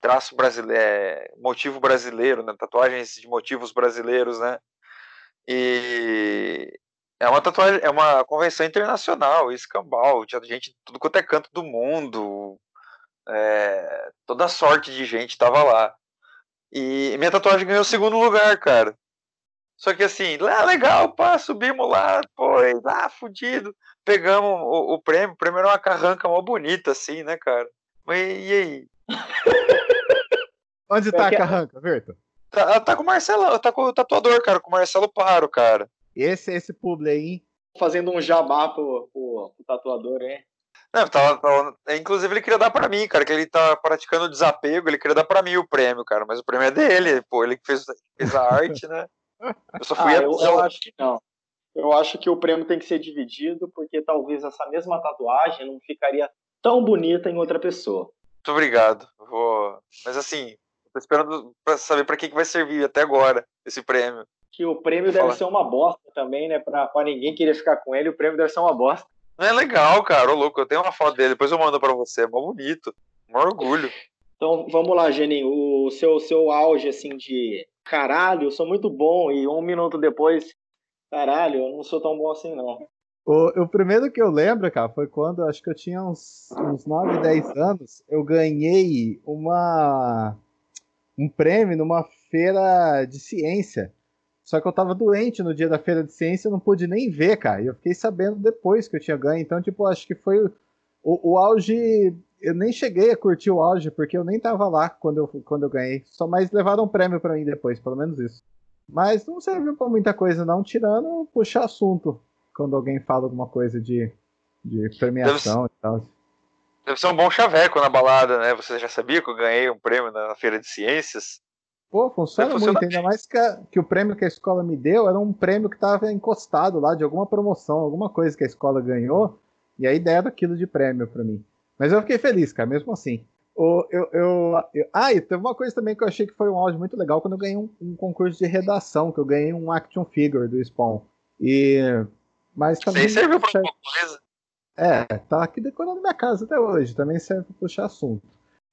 traço brasileiro, é, motivo brasileiro, né? Tatuagens de motivos brasileiros, né? E é uma tatuagem, é uma convenção internacional, escambau, tinha gente de tudo quanto é canto do mundo, é, toda sorte de gente tava lá. E minha tatuagem ganhou o segundo lugar, cara. Só que assim, lá legal, pá, subimos lá, pô, lá, fudido. Pegamos o, o, prêmio, o prêmio era uma carranca mó bonita, assim, né, cara? Mas e aí? Onde tá a carranca, Verto? Tá, tá com o Marcelo, tá com o tatuador, cara, com o Marcelo Paro, cara. Esse esse publi aí, Fazendo um jabá pro, pro, pro tatuador, hein? Não, tava, tava, inclusive ele queria dar pra mim, cara, que ele tá praticando desapego, ele queria dar pra mim o prêmio, cara, mas o prêmio é dele, pô, ele que fez, fez a arte, né? Eu só fui ah, eu, eu acho que não. Eu acho que o prêmio tem que ser dividido, porque talvez essa mesma tatuagem não ficaria tão bonita em outra pessoa. Muito obrigado. Vou... Mas assim, tô esperando pra saber para que, que vai servir até agora esse prêmio. Que o prêmio Vou deve falar. ser uma bosta também, né? Pra, pra ninguém querer ficar com ele, o prêmio deve ser uma bosta. Não é legal, cara. Ô, louco, eu tenho uma foto dele, depois eu mando para você. É mó bonito. Um orgulho. Então, vamos lá, Geninho. O seu, seu auge, assim, de caralho, eu sou muito bom, e um minuto depois, caralho, eu não sou tão bom assim, não. O, o primeiro que eu lembro, cara, foi quando acho que eu tinha uns, uns 9, 10 anos, eu ganhei uma um prêmio numa feira de ciência. Só que eu tava doente no dia da feira de ciência, eu não pude nem ver, cara. E eu fiquei sabendo depois que eu tinha ganho. Então, tipo, acho que foi o, o auge. Eu nem cheguei a curtir o auge, porque eu nem tava lá quando eu, quando eu ganhei. Só mais levaram um prêmio para mim depois, pelo menos isso. Mas não serviu para muita coisa, não, tirando puxar assunto quando alguém fala alguma coisa de, de premiação deve, e tal. Deve ser um bom chaveco na balada, né? Você já sabia que eu ganhei um prêmio na Feira de Ciências? Pô, funciona muito, ainda mais que, a, que o prêmio que a escola me deu era um prêmio que estava encostado lá de alguma promoção, alguma coisa que a escola ganhou, e aí deram aquilo de prêmio para mim. Mas eu fiquei feliz, cara, mesmo assim. O, eu, eu, eu, ah, e teve uma coisa também que eu achei que foi um áudio muito legal quando eu ganhei um, um, concurso de redação, que eu ganhei um action figure do Spawn. E. Mas também. Você serviu pra alguma coisa? É, tá aqui decorando minha casa até hoje, também serve pra puxar assunto.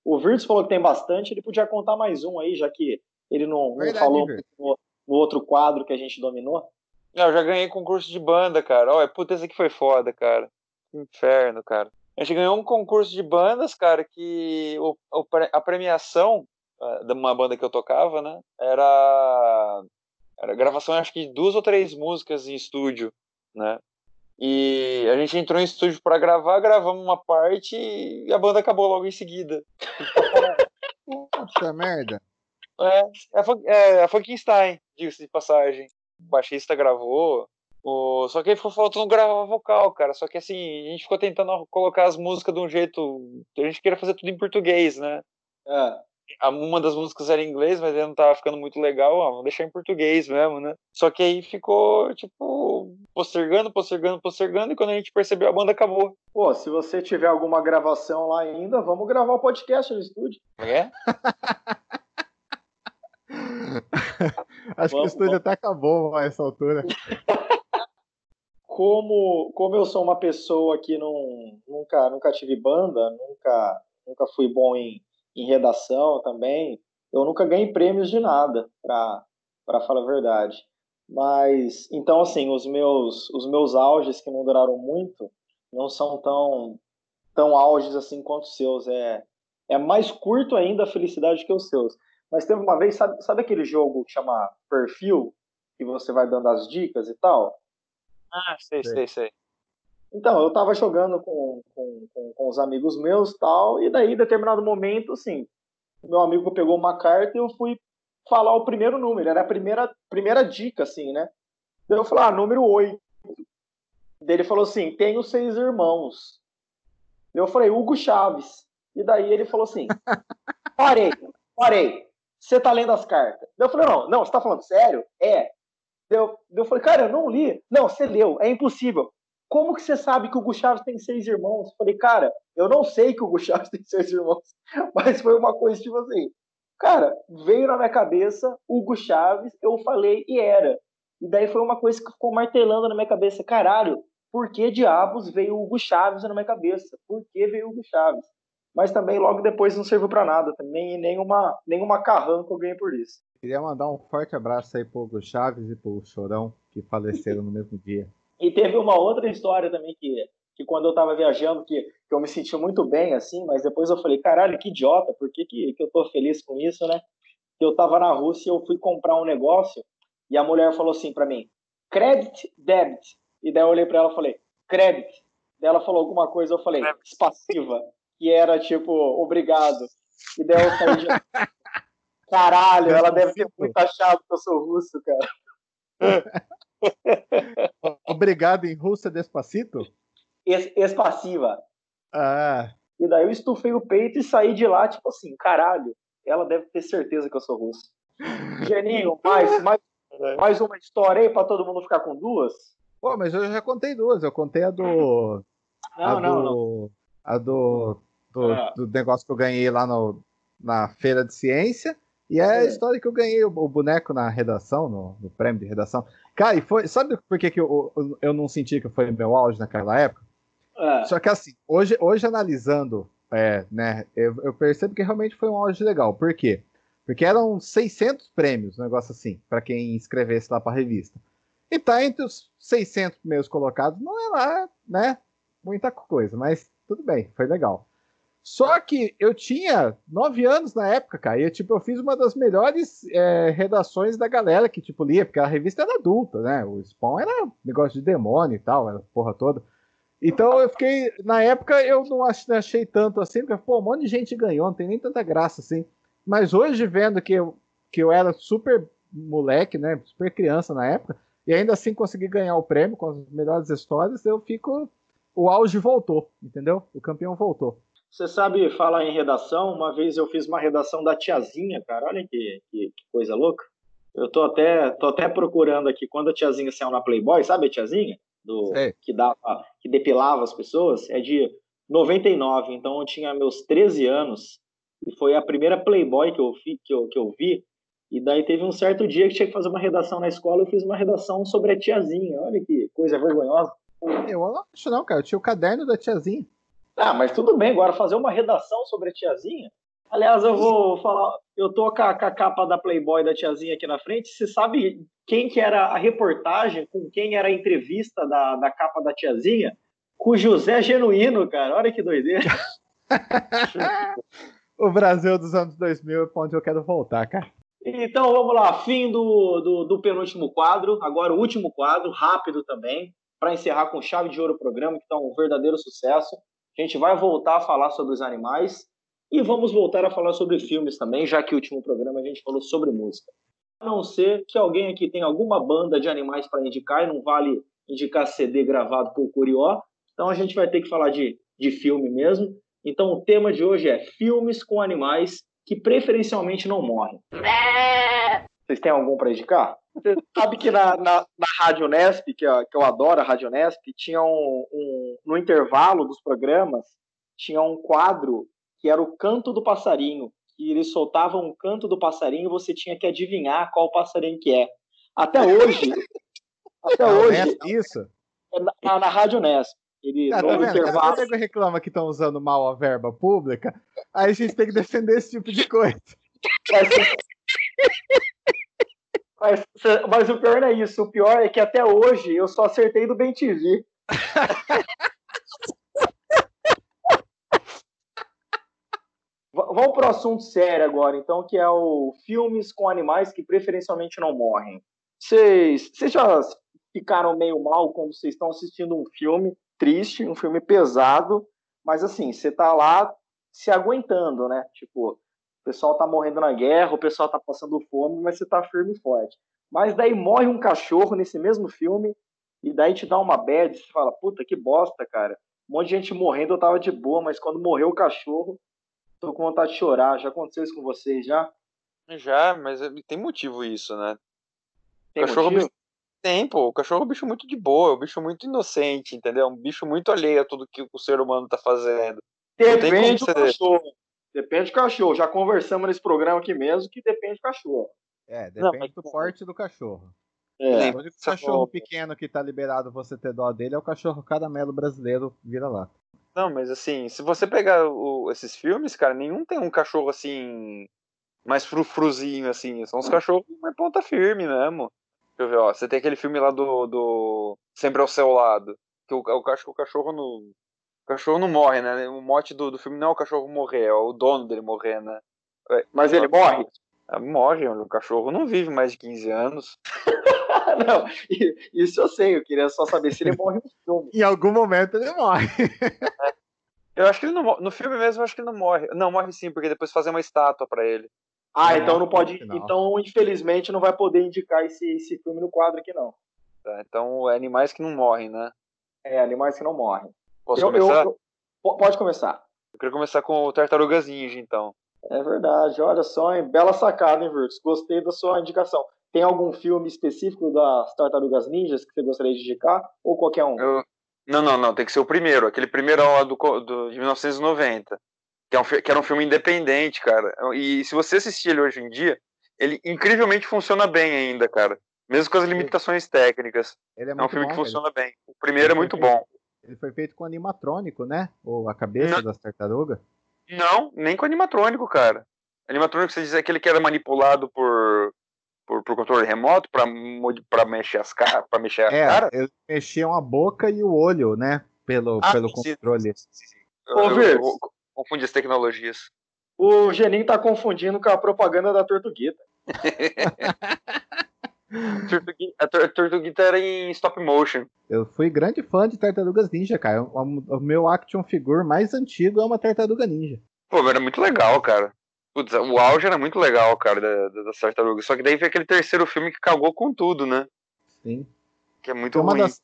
O Virtus falou que tem bastante, ele podia contar mais um aí, já que ele não, Verdade, não falou no, no, outro quadro que a gente dominou. Não, eu já ganhei concurso de banda, cara. Olha, puta, esse aqui foi foda, cara. Inferno, cara. A gente ganhou um concurso de bandas, cara, que o, o a premiação uh, de uma banda que eu tocava, né, era, era gravação, acho que de duas ou três músicas em estúdio, né. E a gente entrou em estúdio para gravar, gravamos uma parte e a banda acabou logo em seguida. Puta merda. É, é, é a Funkenstein, diga-se de passagem. O baixista gravou, o... Só que aí ficou faltando gravar vocal, cara. Só que assim, a gente ficou tentando colocar as músicas de um jeito. A gente queria fazer tudo em português, né? É. Uma das músicas era em inglês, mas não tava ficando muito legal. Ó, vamos deixar em português mesmo, né? Só que aí ficou, tipo, postergando, postergando, postergando. E quando a gente percebeu, a banda acabou. Pô, se você tiver alguma gravação lá ainda, vamos gravar o podcast no estúdio. É? Acho vamos, que o estúdio vamos. até acabou a essa altura. como, como eu sou uma pessoa que não, nunca, nunca tive banda, nunca, nunca fui bom em, em redação também, eu nunca ganhei prêmios de nada, para falar a verdade. Mas, então, assim, os meus, os meus auges, que não duraram muito, não são tão, tão auges assim quanto os seus. É, é mais curto ainda a felicidade que os seus. Mas teve uma vez, sabe, sabe aquele jogo que chama Perfil, que você vai dando as dicas e tal? Ah, sei, sei, sei. Então, eu tava jogando com, com, com, com os amigos meus tal, e daí, em determinado momento, assim, meu amigo pegou uma carta e eu fui falar o primeiro número, era a primeira, primeira dica, assim, né? Daí eu falei, ah, número 8. Daí ele falou assim, tenho seis irmãos. Eu falei, Hugo Chaves. E daí ele falou assim, parei, parei. Você tá lendo as cartas? Eu falei, não, não, você tá falando sério? É. Eu, eu falei, cara, eu não li. Não, você leu, é impossível. Como que você sabe que o Chaves tem seis irmãos? Eu falei, cara, eu não sei que o Chaves tem seis irmãos, mas foi uma coisa tipo assim. Cara, veio na minha cabeça Hugo Chaves, eu falei e era. E daí foi uma coisa que ficou martelando na minha cabeça. Caralho, por que diabos veio o Hugo Chaves na minha cabeça? Por que veio o Hugo Chaves? Mas também logo depois não serviu para nada também, e nenhuma, nenhuma carranca eu ganhei por isso. Queria mandar um forte abraço aí pro Hugo Chaves e pro Chorão, que faleceram no mesmo dia. E teve uma outra história também que, que quando eu tava viajando, que, que eu me senti muito bem, assim, mas depois eu falei, caralho, que idiota, por que, que, que eu tô feliz com isso, né? Eu tava na Rússia e eu fui comprar um negócio e a mulher falou assim para mim, credit, debit. E daí eu olhei para ela e falei, credit. Daí ela falou alguma coisa, eu falei, passiva. Que era tipo, obrigado. E daí eu falei, caralho, ela deve ter muito achado que eu sou russo, cara. Obrigado em russo é despacito? Es, espassiva. Ah. E daí eu estufei o peito e saí de lá, tipo assim, caralho, ela deve ter certeza que eu sou russo. Geninho, mais, mais é. Mais uma história aí para todo mundo ficar com duas? Pô, mas eu já contei duas. Eu contei a do. Não, a não, do, não. A do, do, ah. do, negócio que eu ganhei lá no, na feira de ciência. E é, é. a história que eu ganhei o, o boneco na redação, no, no, prêmio de redação. Cara, e foi. Sabe por que, que eu, eu não senti que foi meu auge naquela época? É. Só que assim, hoje, hoje analisando, é, né, eu, eu, percebo que realmente foi um auge legal. Por quê? Porque eram 600 prêmios, um negócio assim, para quem escrevesse lá para revista. E tá entre os 600 primeiros colocados, não é lá, né? Muita coisa, mas tudo bem, foi legal. Só que eu tinha nove anos na época, cara, e eu, tipo, eu fiz uma das melhores é, redações da galera que, tipo, lia, porque a revista era adulta, né? O Spawn era negócio de demônio e tal, era porra toda. Então eu fiquei, na época eu não achei tanto assim, porque, pô, um monte de gente ganhou, não tem nem tanta graça assim. Mas hoje, vendo que eu, que eu era super moleque, né? Super criança na época, e ainda assim consegui ganhar o prêmio com as melhores histórias, eu fico. O auge voltou, entendeu? O campeão voltou. Você sabe falar em redação? Uma vez eu fiz uma redação da tiazinha, cara. Olha que, que, que coisa louca. Eu tô até, tô até procurando aqui quando a tiazinha saiu na Playboy, sabe a tiazinha? Do, que, dava, que depilava as pessoas? É de 99, então eu tinha meus 13 anos e foi a primeira Playboy que eu, vi, que, eu, que eu vi. E daí teve um certo dia que tinha que fazer uma redação na escola, eu fiz uma redação sobre a tiazinha. Olha que coisa vergonhosa. Eu não acho não, cara. Eu tinha o caderno da tiazinha. Ah, mas tudo bem. Agora fazer uma redação sobre a tiazinha? Aliás, eu vou falar, eu tô com a, com a, capa da Playboy da tiazinha aqui na frente. Você sabe quem que era a reportagem, com quem era a entrevista da, da capa da tiazinha? Com o José Genuíno, cara. Olha que doideira. o Brasil dos anos 2000 é pra onde eu quero voltar, cara. Então vamos lá, fim do, do, do penúltimo quadro, agora o último quadro, rápido também, para encerrar com chave de ouro o programa, que está um verdadeiro sucesso. A gente vai voltar a falar sobre os animais e vamos voltar a falar sobre filmes também, já que o último programa a gente falou sobre música. A não ser que alguém aqui tenha alguma banda de animais para indicar e não vale indicar CD gravado por Curió, então a gente vai ter que falar de, de filme mesmo. Então, o tema de hoje é filmes com animais que preferencialmente não morrem. Vocês têm algum para indicar? Você sabe que na, na, na Rádio Nesp, que, eu, que eu adoro a Rádio Nesp, tinha um, um, no intervalo dos programas, tinha um quadro que era o Canto do Passarinho, que eles soltavam um canto do passarinho e você tinha que adivinhar qual passarinho que é. Até hoje, até hoje, isso. É na, na Rádio Nesp. Ele, ah, tá vendo? Intervalo... Reclama que estão usando mal a verba pública, aí a gente tem que defender esse tipo de coisa. Mas, mas, o pior não é isso. O pior é que até hoje eu só acertei do Ben TV. Vamos para o assunto sério agora, então, que é o filmes com animais que preferencialmente não morrem. Vocês, já ficaram meio mal quando vocês estão assistindo um filme triste, um filme pesado, mas assim, você tá lá se aguentando, né? Tipo, o pessoal tá morrendo na guerra, o pessoal tá passando fome, mas você tá firme e forte. Mas daí morre um cachorro nesse mesmo filme, e daí te dá uma bad, você fala, puta, que bosta, cara. Um monte de gente morrendo, eu tava de boa, mas quando morreu o cachorro, tô com vontade de chorar. Já aconteceu isso com vocês já? Já, mas tem motivo isso, né? Tem o cachorro é motivo? bicho... tem, pô. O cachorro é um bicho muito de boa, é um bicho muito inocente, entendeu? É um bicho muito alheio a tudo que o ser humano tá fazendo. tem Depende do cachorro. Depende do cachorro. Já conversamos nesse programa aqui mesmo que depende do cachorro. É, Não, depende mas- do porte do cachorro. É. O único cachorro pequeno que tá liberado você ter dó dele é o cachorro caramelo brasileiro vira lá. Não, mas assim, se você pegar o- esses filmes, cara, nenhum tem um cachorro assim, mais frufruzinho, assim. São os cachorros mais ponta firme mesmo. Deixa eu ver, ó. Você tem aquele filme lá do. do Sempre ao seu lado. Que o, o, cachorro, o cachorro não. O cachorro não morre, né? O mote do, do filme não é o cachorro morrer, é o dono dele morrer, né? Mas ele morre? Ah, Morre, o cachorro não vive mais de 15 anos. não, isso eu sei. Eu queria só saber se ele morre no filme. Em algum momento ele morre. Eu acho que ele não morre. No filme mesmo, eu acho que ele não morre. Não, morre sim, porque depois fazem uma estátua pra ele. Ah, Não, então não pode. final. Então, infelizmente, não vai poder indicar esse, esse filme no quadro aqui, não. Tá? Então, é animais que não morrem, né? É, animais que não morrem. Posso Eu- eu- começar? eu- po- pode começar. Eu queria começar com o Tartarugas Ninja, então. É verdade, olha só, hein? Bela sacada, hein, Virtus? Gostei da sua indicação. Tem algum filme específico das Tartarugas Ninjas que você gostaria de indicar? Ou qualquer um? Eu- Não, não, não, tem que ser o primeiro, aquele primeiro lá do, do- de 1990. Que, é um, que era um filme independente, cara. E se você assistir ele hoje em dia, ele incrivelmente funciona bem ainda, cara. Mesmo com as limitações técnicas. Ele é É um filme bom, que ele- funciona bem. O primeiro é muito bom. Ele foi feito com animatrônico, né? Ou a cabeça Não. das tartarugas. Não, nem com animatrônico, cara. Animatrônico, você diz aquele que era manipulado por, por, por controle remoto pra, pra mexer as caras, pra mexer a É, cara. eles mexiam a boca e o olho, né? Pelo, Ah, pelo sim, controle. sim, sim, sim. Eu, Ô, eu- Virs. eu confundi as tecnologias. O Geninho tá confundindo com a propaganda da Tortuguita. A tor- Tortuguita era em stop motion. Eu fui grande fã de Tartarugas Ninja, cara. O, o meu action figure mais antigo é uma Tartaruga Ninja. Pô, era muito legal, cara. Putz, o auge era muito legal, cara, da, da, das tartarugas. Só que daí veio aquele terceiro filme que cagou com tudo, né? Sim. Que é muito Então, uma, ruim. das,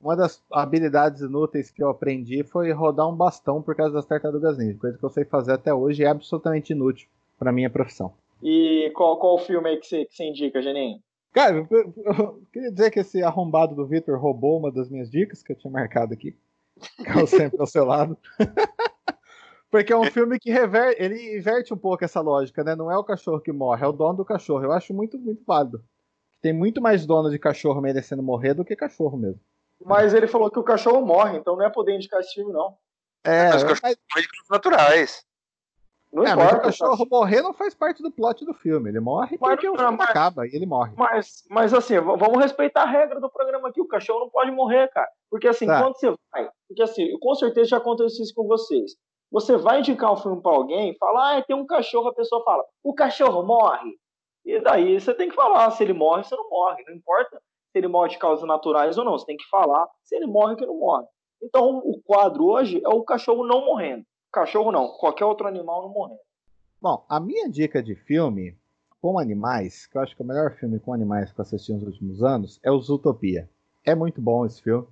uma das habilidades inúteis que eu aprendi foi rodar um bastão por causa das Tartarugas Ninja. Coisa que eu sei fazer até hoje e é absolutamente inútil pra minha profissão. E qual, qual o filme aí que você, que você indica, Geninho? Cara, eu, eu- eu queria dizer que esse arrombado do Victor roubou uma das minhas dicas que eu tinha marcado aqui. Ficava sempre ao seu lado. Porque é um filme que rever, ele inverte um pouco essa lógica, né? Não é o cachorro que morre, é o dono do cachorro. Eu acho muito, muito válido. Tem muito mais dono de cachorro merecendo morrer do que cachorro mesmo. Mas ele falou que o cachorro morre, então não é poder indicar esse filme, não. É, Mas mas, cachorro morre de naturais. Não é, mas importa. o cachorro morrer não faz parte do plot do filme. Ele morre Mas porque não, o filme mas- acaba e ele morre. Mas, mas assim, vamos respeitar a regra do programa aqui. O cachorro não pode morrer, cara. Porque assim, Tá. quando você vai. Porque assim, com certeza já aconteceu isso com vocês. Você vai indicar um filme pra alguém, fala, ah, tem um cachorro, a pessoa fala, o cachorro morre. E daí você tem que falar se ele morre ou se não morre. Não importa se ele morre de causas naturais ou não. Você tem que falar se ele morre ou que não morre. Então o quadro hoje é o cachorro não morrendo. Cachorro não, qualquer outro animal não morrendo. Bom, a minha dica de filme com animais, que eu acho que é o melhor filme com animais que eu assisti nos últimos anos, é o Zootopia. É muito bom esse filme,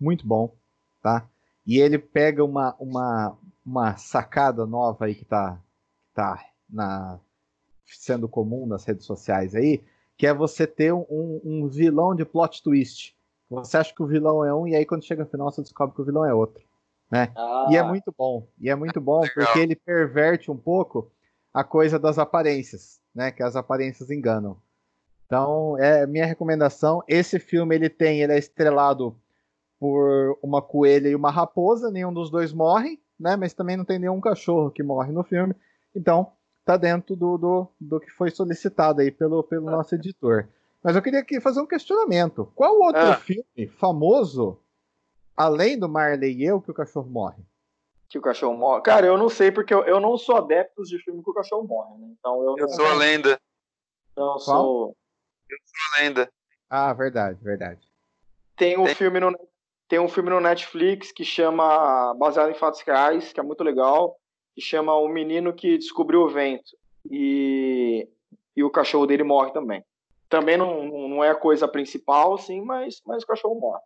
muito bom, tá? E ele pega uma, uma, uma sacada nova aí que tá, tá na, sendo comum nas redes sociais aí, que é você ter um, um vilão de plot twist. Você acha que o vilão é um e aí quando chega no final você descobre que o vilão é outro. Ah, E é muito bom. E é muito bom Legal. porque ele perverte um pouco a coisa das aparências, né? Que as aparências enganam. Então, é minha recomendação. Esse filme ele tem, ele é estrelado por uma coelha e uma raposa. Nenhum dos dois morre, né? Mas também não tem nenhum cachorro que morre no filme. Então, tá dentro do, do, do que foi solicitado aí pelo, pelo nosso editor. Mas eu queria aqui fazer um questionamento. Qual outro Ah. filme famoso, além do Marley e eu, que o cachorro morre? que o cachorro morre. Cara, eu não sei, porque eu, eu não sou adepto de filme que o cachorro morre, né? Então eu Eu não, sou a lenda. não sou. A lenda. Ah, verdade, verdade. Tem um Tem- filme no tem um filme no Netflix que chama baseado em fatos reais, que é muito legal, que chama O Menino que Descobriu o Vento e e o cachorro dele morre também. Também não, não é a coisa principal, assim, mas mas o cachorro morre.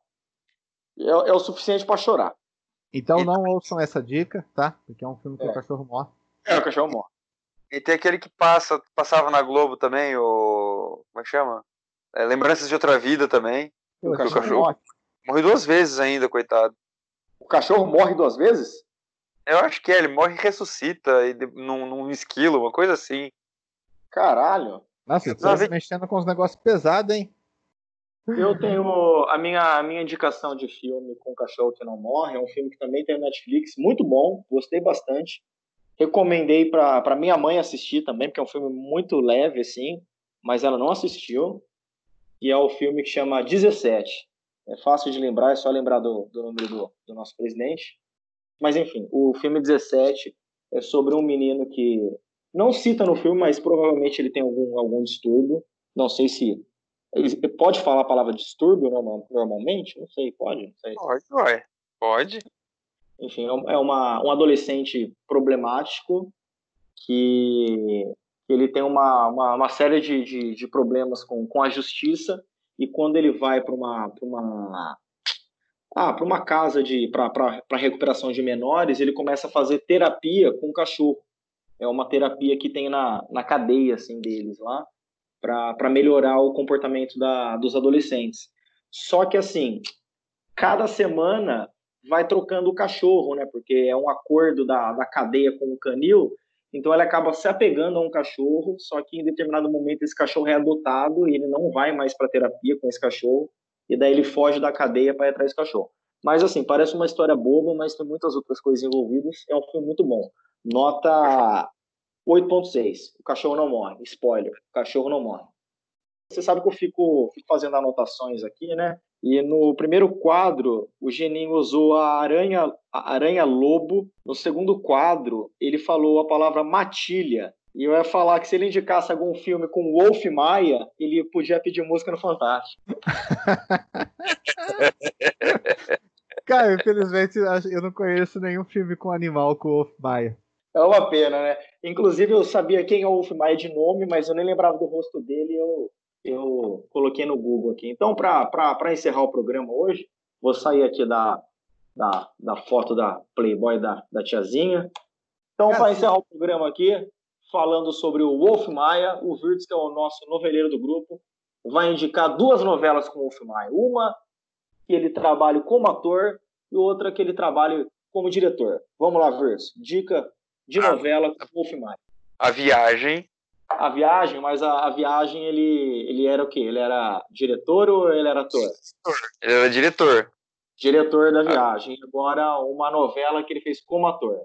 É, é o suficiente pra chorar. Então não ouçam essa dica, tá? Porque é um filme que É. o cachorro morre. É, o cachorro morre. E tem aquele que passa, passava na Globo também, o. Como é que chama? É, Lembranças de Outra Vida também. O, o cachorro, cachorro morre. Morre duas vezes ainda, coitado. O cachorro morre duas vezes? Eu acho que é, ele morre e ressuscita e, num, num esquilo, uma coisa assim. Caralho. Nossa, você tá mexendo com uns negócios pesados, hein? Eu tenho a minha, a minha indicação de filme com Cachorro que Não Morre. É um filme que também tem no Netflix, muito bom, gostei bastante. Recomendei para minha mãe assistir também, porque é um filme muito leve, assim, mas ela não assistiu. E é o filme que chama 17. É fácil de lembrar, é só lembrar do, do número do, do nosso presidente. Mas enfim, o filme 17 é sobre um menino que não cita no filme, mas provavelmente ele tem algum, algum distúrbio. Não sei se. Ele pode falar a palavra distúrbio normalmente? Não sei, pode? Não sei. Pode, ué. Pode. Enfim, é, é uma, um adolescente problemático que ele tem uma, uma, uma série de, de, de, problemas com, com a justiça e quando ele vai para uma, uma ah, para uma casa de para recuperação de menores, ele começa a fazer terapia com o cachorro. É uma terapia que tem na, na cadeia assim deles lá para melhorar o comportamento da, dos adolescentes. Só que assim, cada semana vai trocando o cachorro, né? Porque é um acordo da, da cadeia com o canil. Então ele acaba se apegando a um cachorro, só que em determinado momento esse cachorro é adotado e ele não vai mais para terapia com esse cachorro e daí ele foge da cadeia para ir atrás do cachorro. Mas assim, parece uma história boba, mas tem muitas outras coisas envolvidas. É um filme muito bom. Nota 8.6. O cachorro não morre. Spoiler. O cachorro não morre. Você sabe que eu fico, fico fazendo anotações aqui, né? E no primeiro quadro, o Geninho usou a aranha, a aranha lobo. No segundo quadro, ele falou a palavra matilha. E eu ia falar que se ele indicasse algum filme com Wolf Maia, ele podia pedir música no Fantástico. Cara, infelizmente eu não conheço nenhum filme com animal com Wolf Maia. É uma pena, né? Inclusive eu sabia quem é o Wolf Maia de nome, mas eu nem lembrava do rosto dele eu, eu coloquei no Google aqui. Então, para encerrar o programa hoje, vou sair aqui da, da, da foto da Playboy da, da tiazinha. Então, para encerrar o programa aqui, falando sobre o Wolf Maia. O Virtus, que é o nosso noveleiro do grupo, vai indicar duas novelas com o Wolf Maia. Uma que ele trabalha como ator e outra que ele trabalha como diretor. Vamos lá, Virtus. Dica de novela com o Wolf Maia. A Viagem. A Viagem, mas a, a, Viagem ele, ele era o quê? Ele era diretor ou ele era ator? Ele era diretor. Diretor da Viagem. Agora, uma novela que ele fez como ator.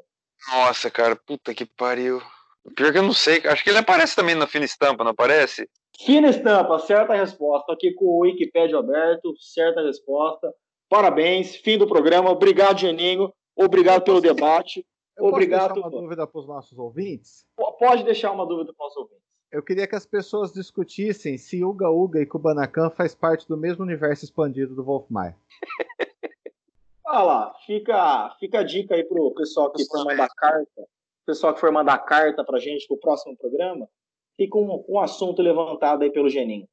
Nossa, cara, puta que pariu. Pior que eu não sei. Acho que ele aparece também na Fina Estampa, não aparece? Fina Estampa, certa resposta. Aqui com o Wikipedia aberto, certa resposta. Parabéns, fim do programa. Obrigado, Geninho. Obrigado pelo debate. Eu Obrigado. Posso deixar uma dúvida para os nossos ouvintes? Pode deixar uma dúvida para os ouvintes. Eu queria que as pessoas discutissem se Uga Uga e Kubanacan faz parte do mesmo universo expandido do Wolf Maia. Olha lá, fica, fica a dica aí pro pessoal que for mandar carta pessoal que for mandar carta para a gente para o próximo programa, fica um, um assunto levantado aí pelo Geninho.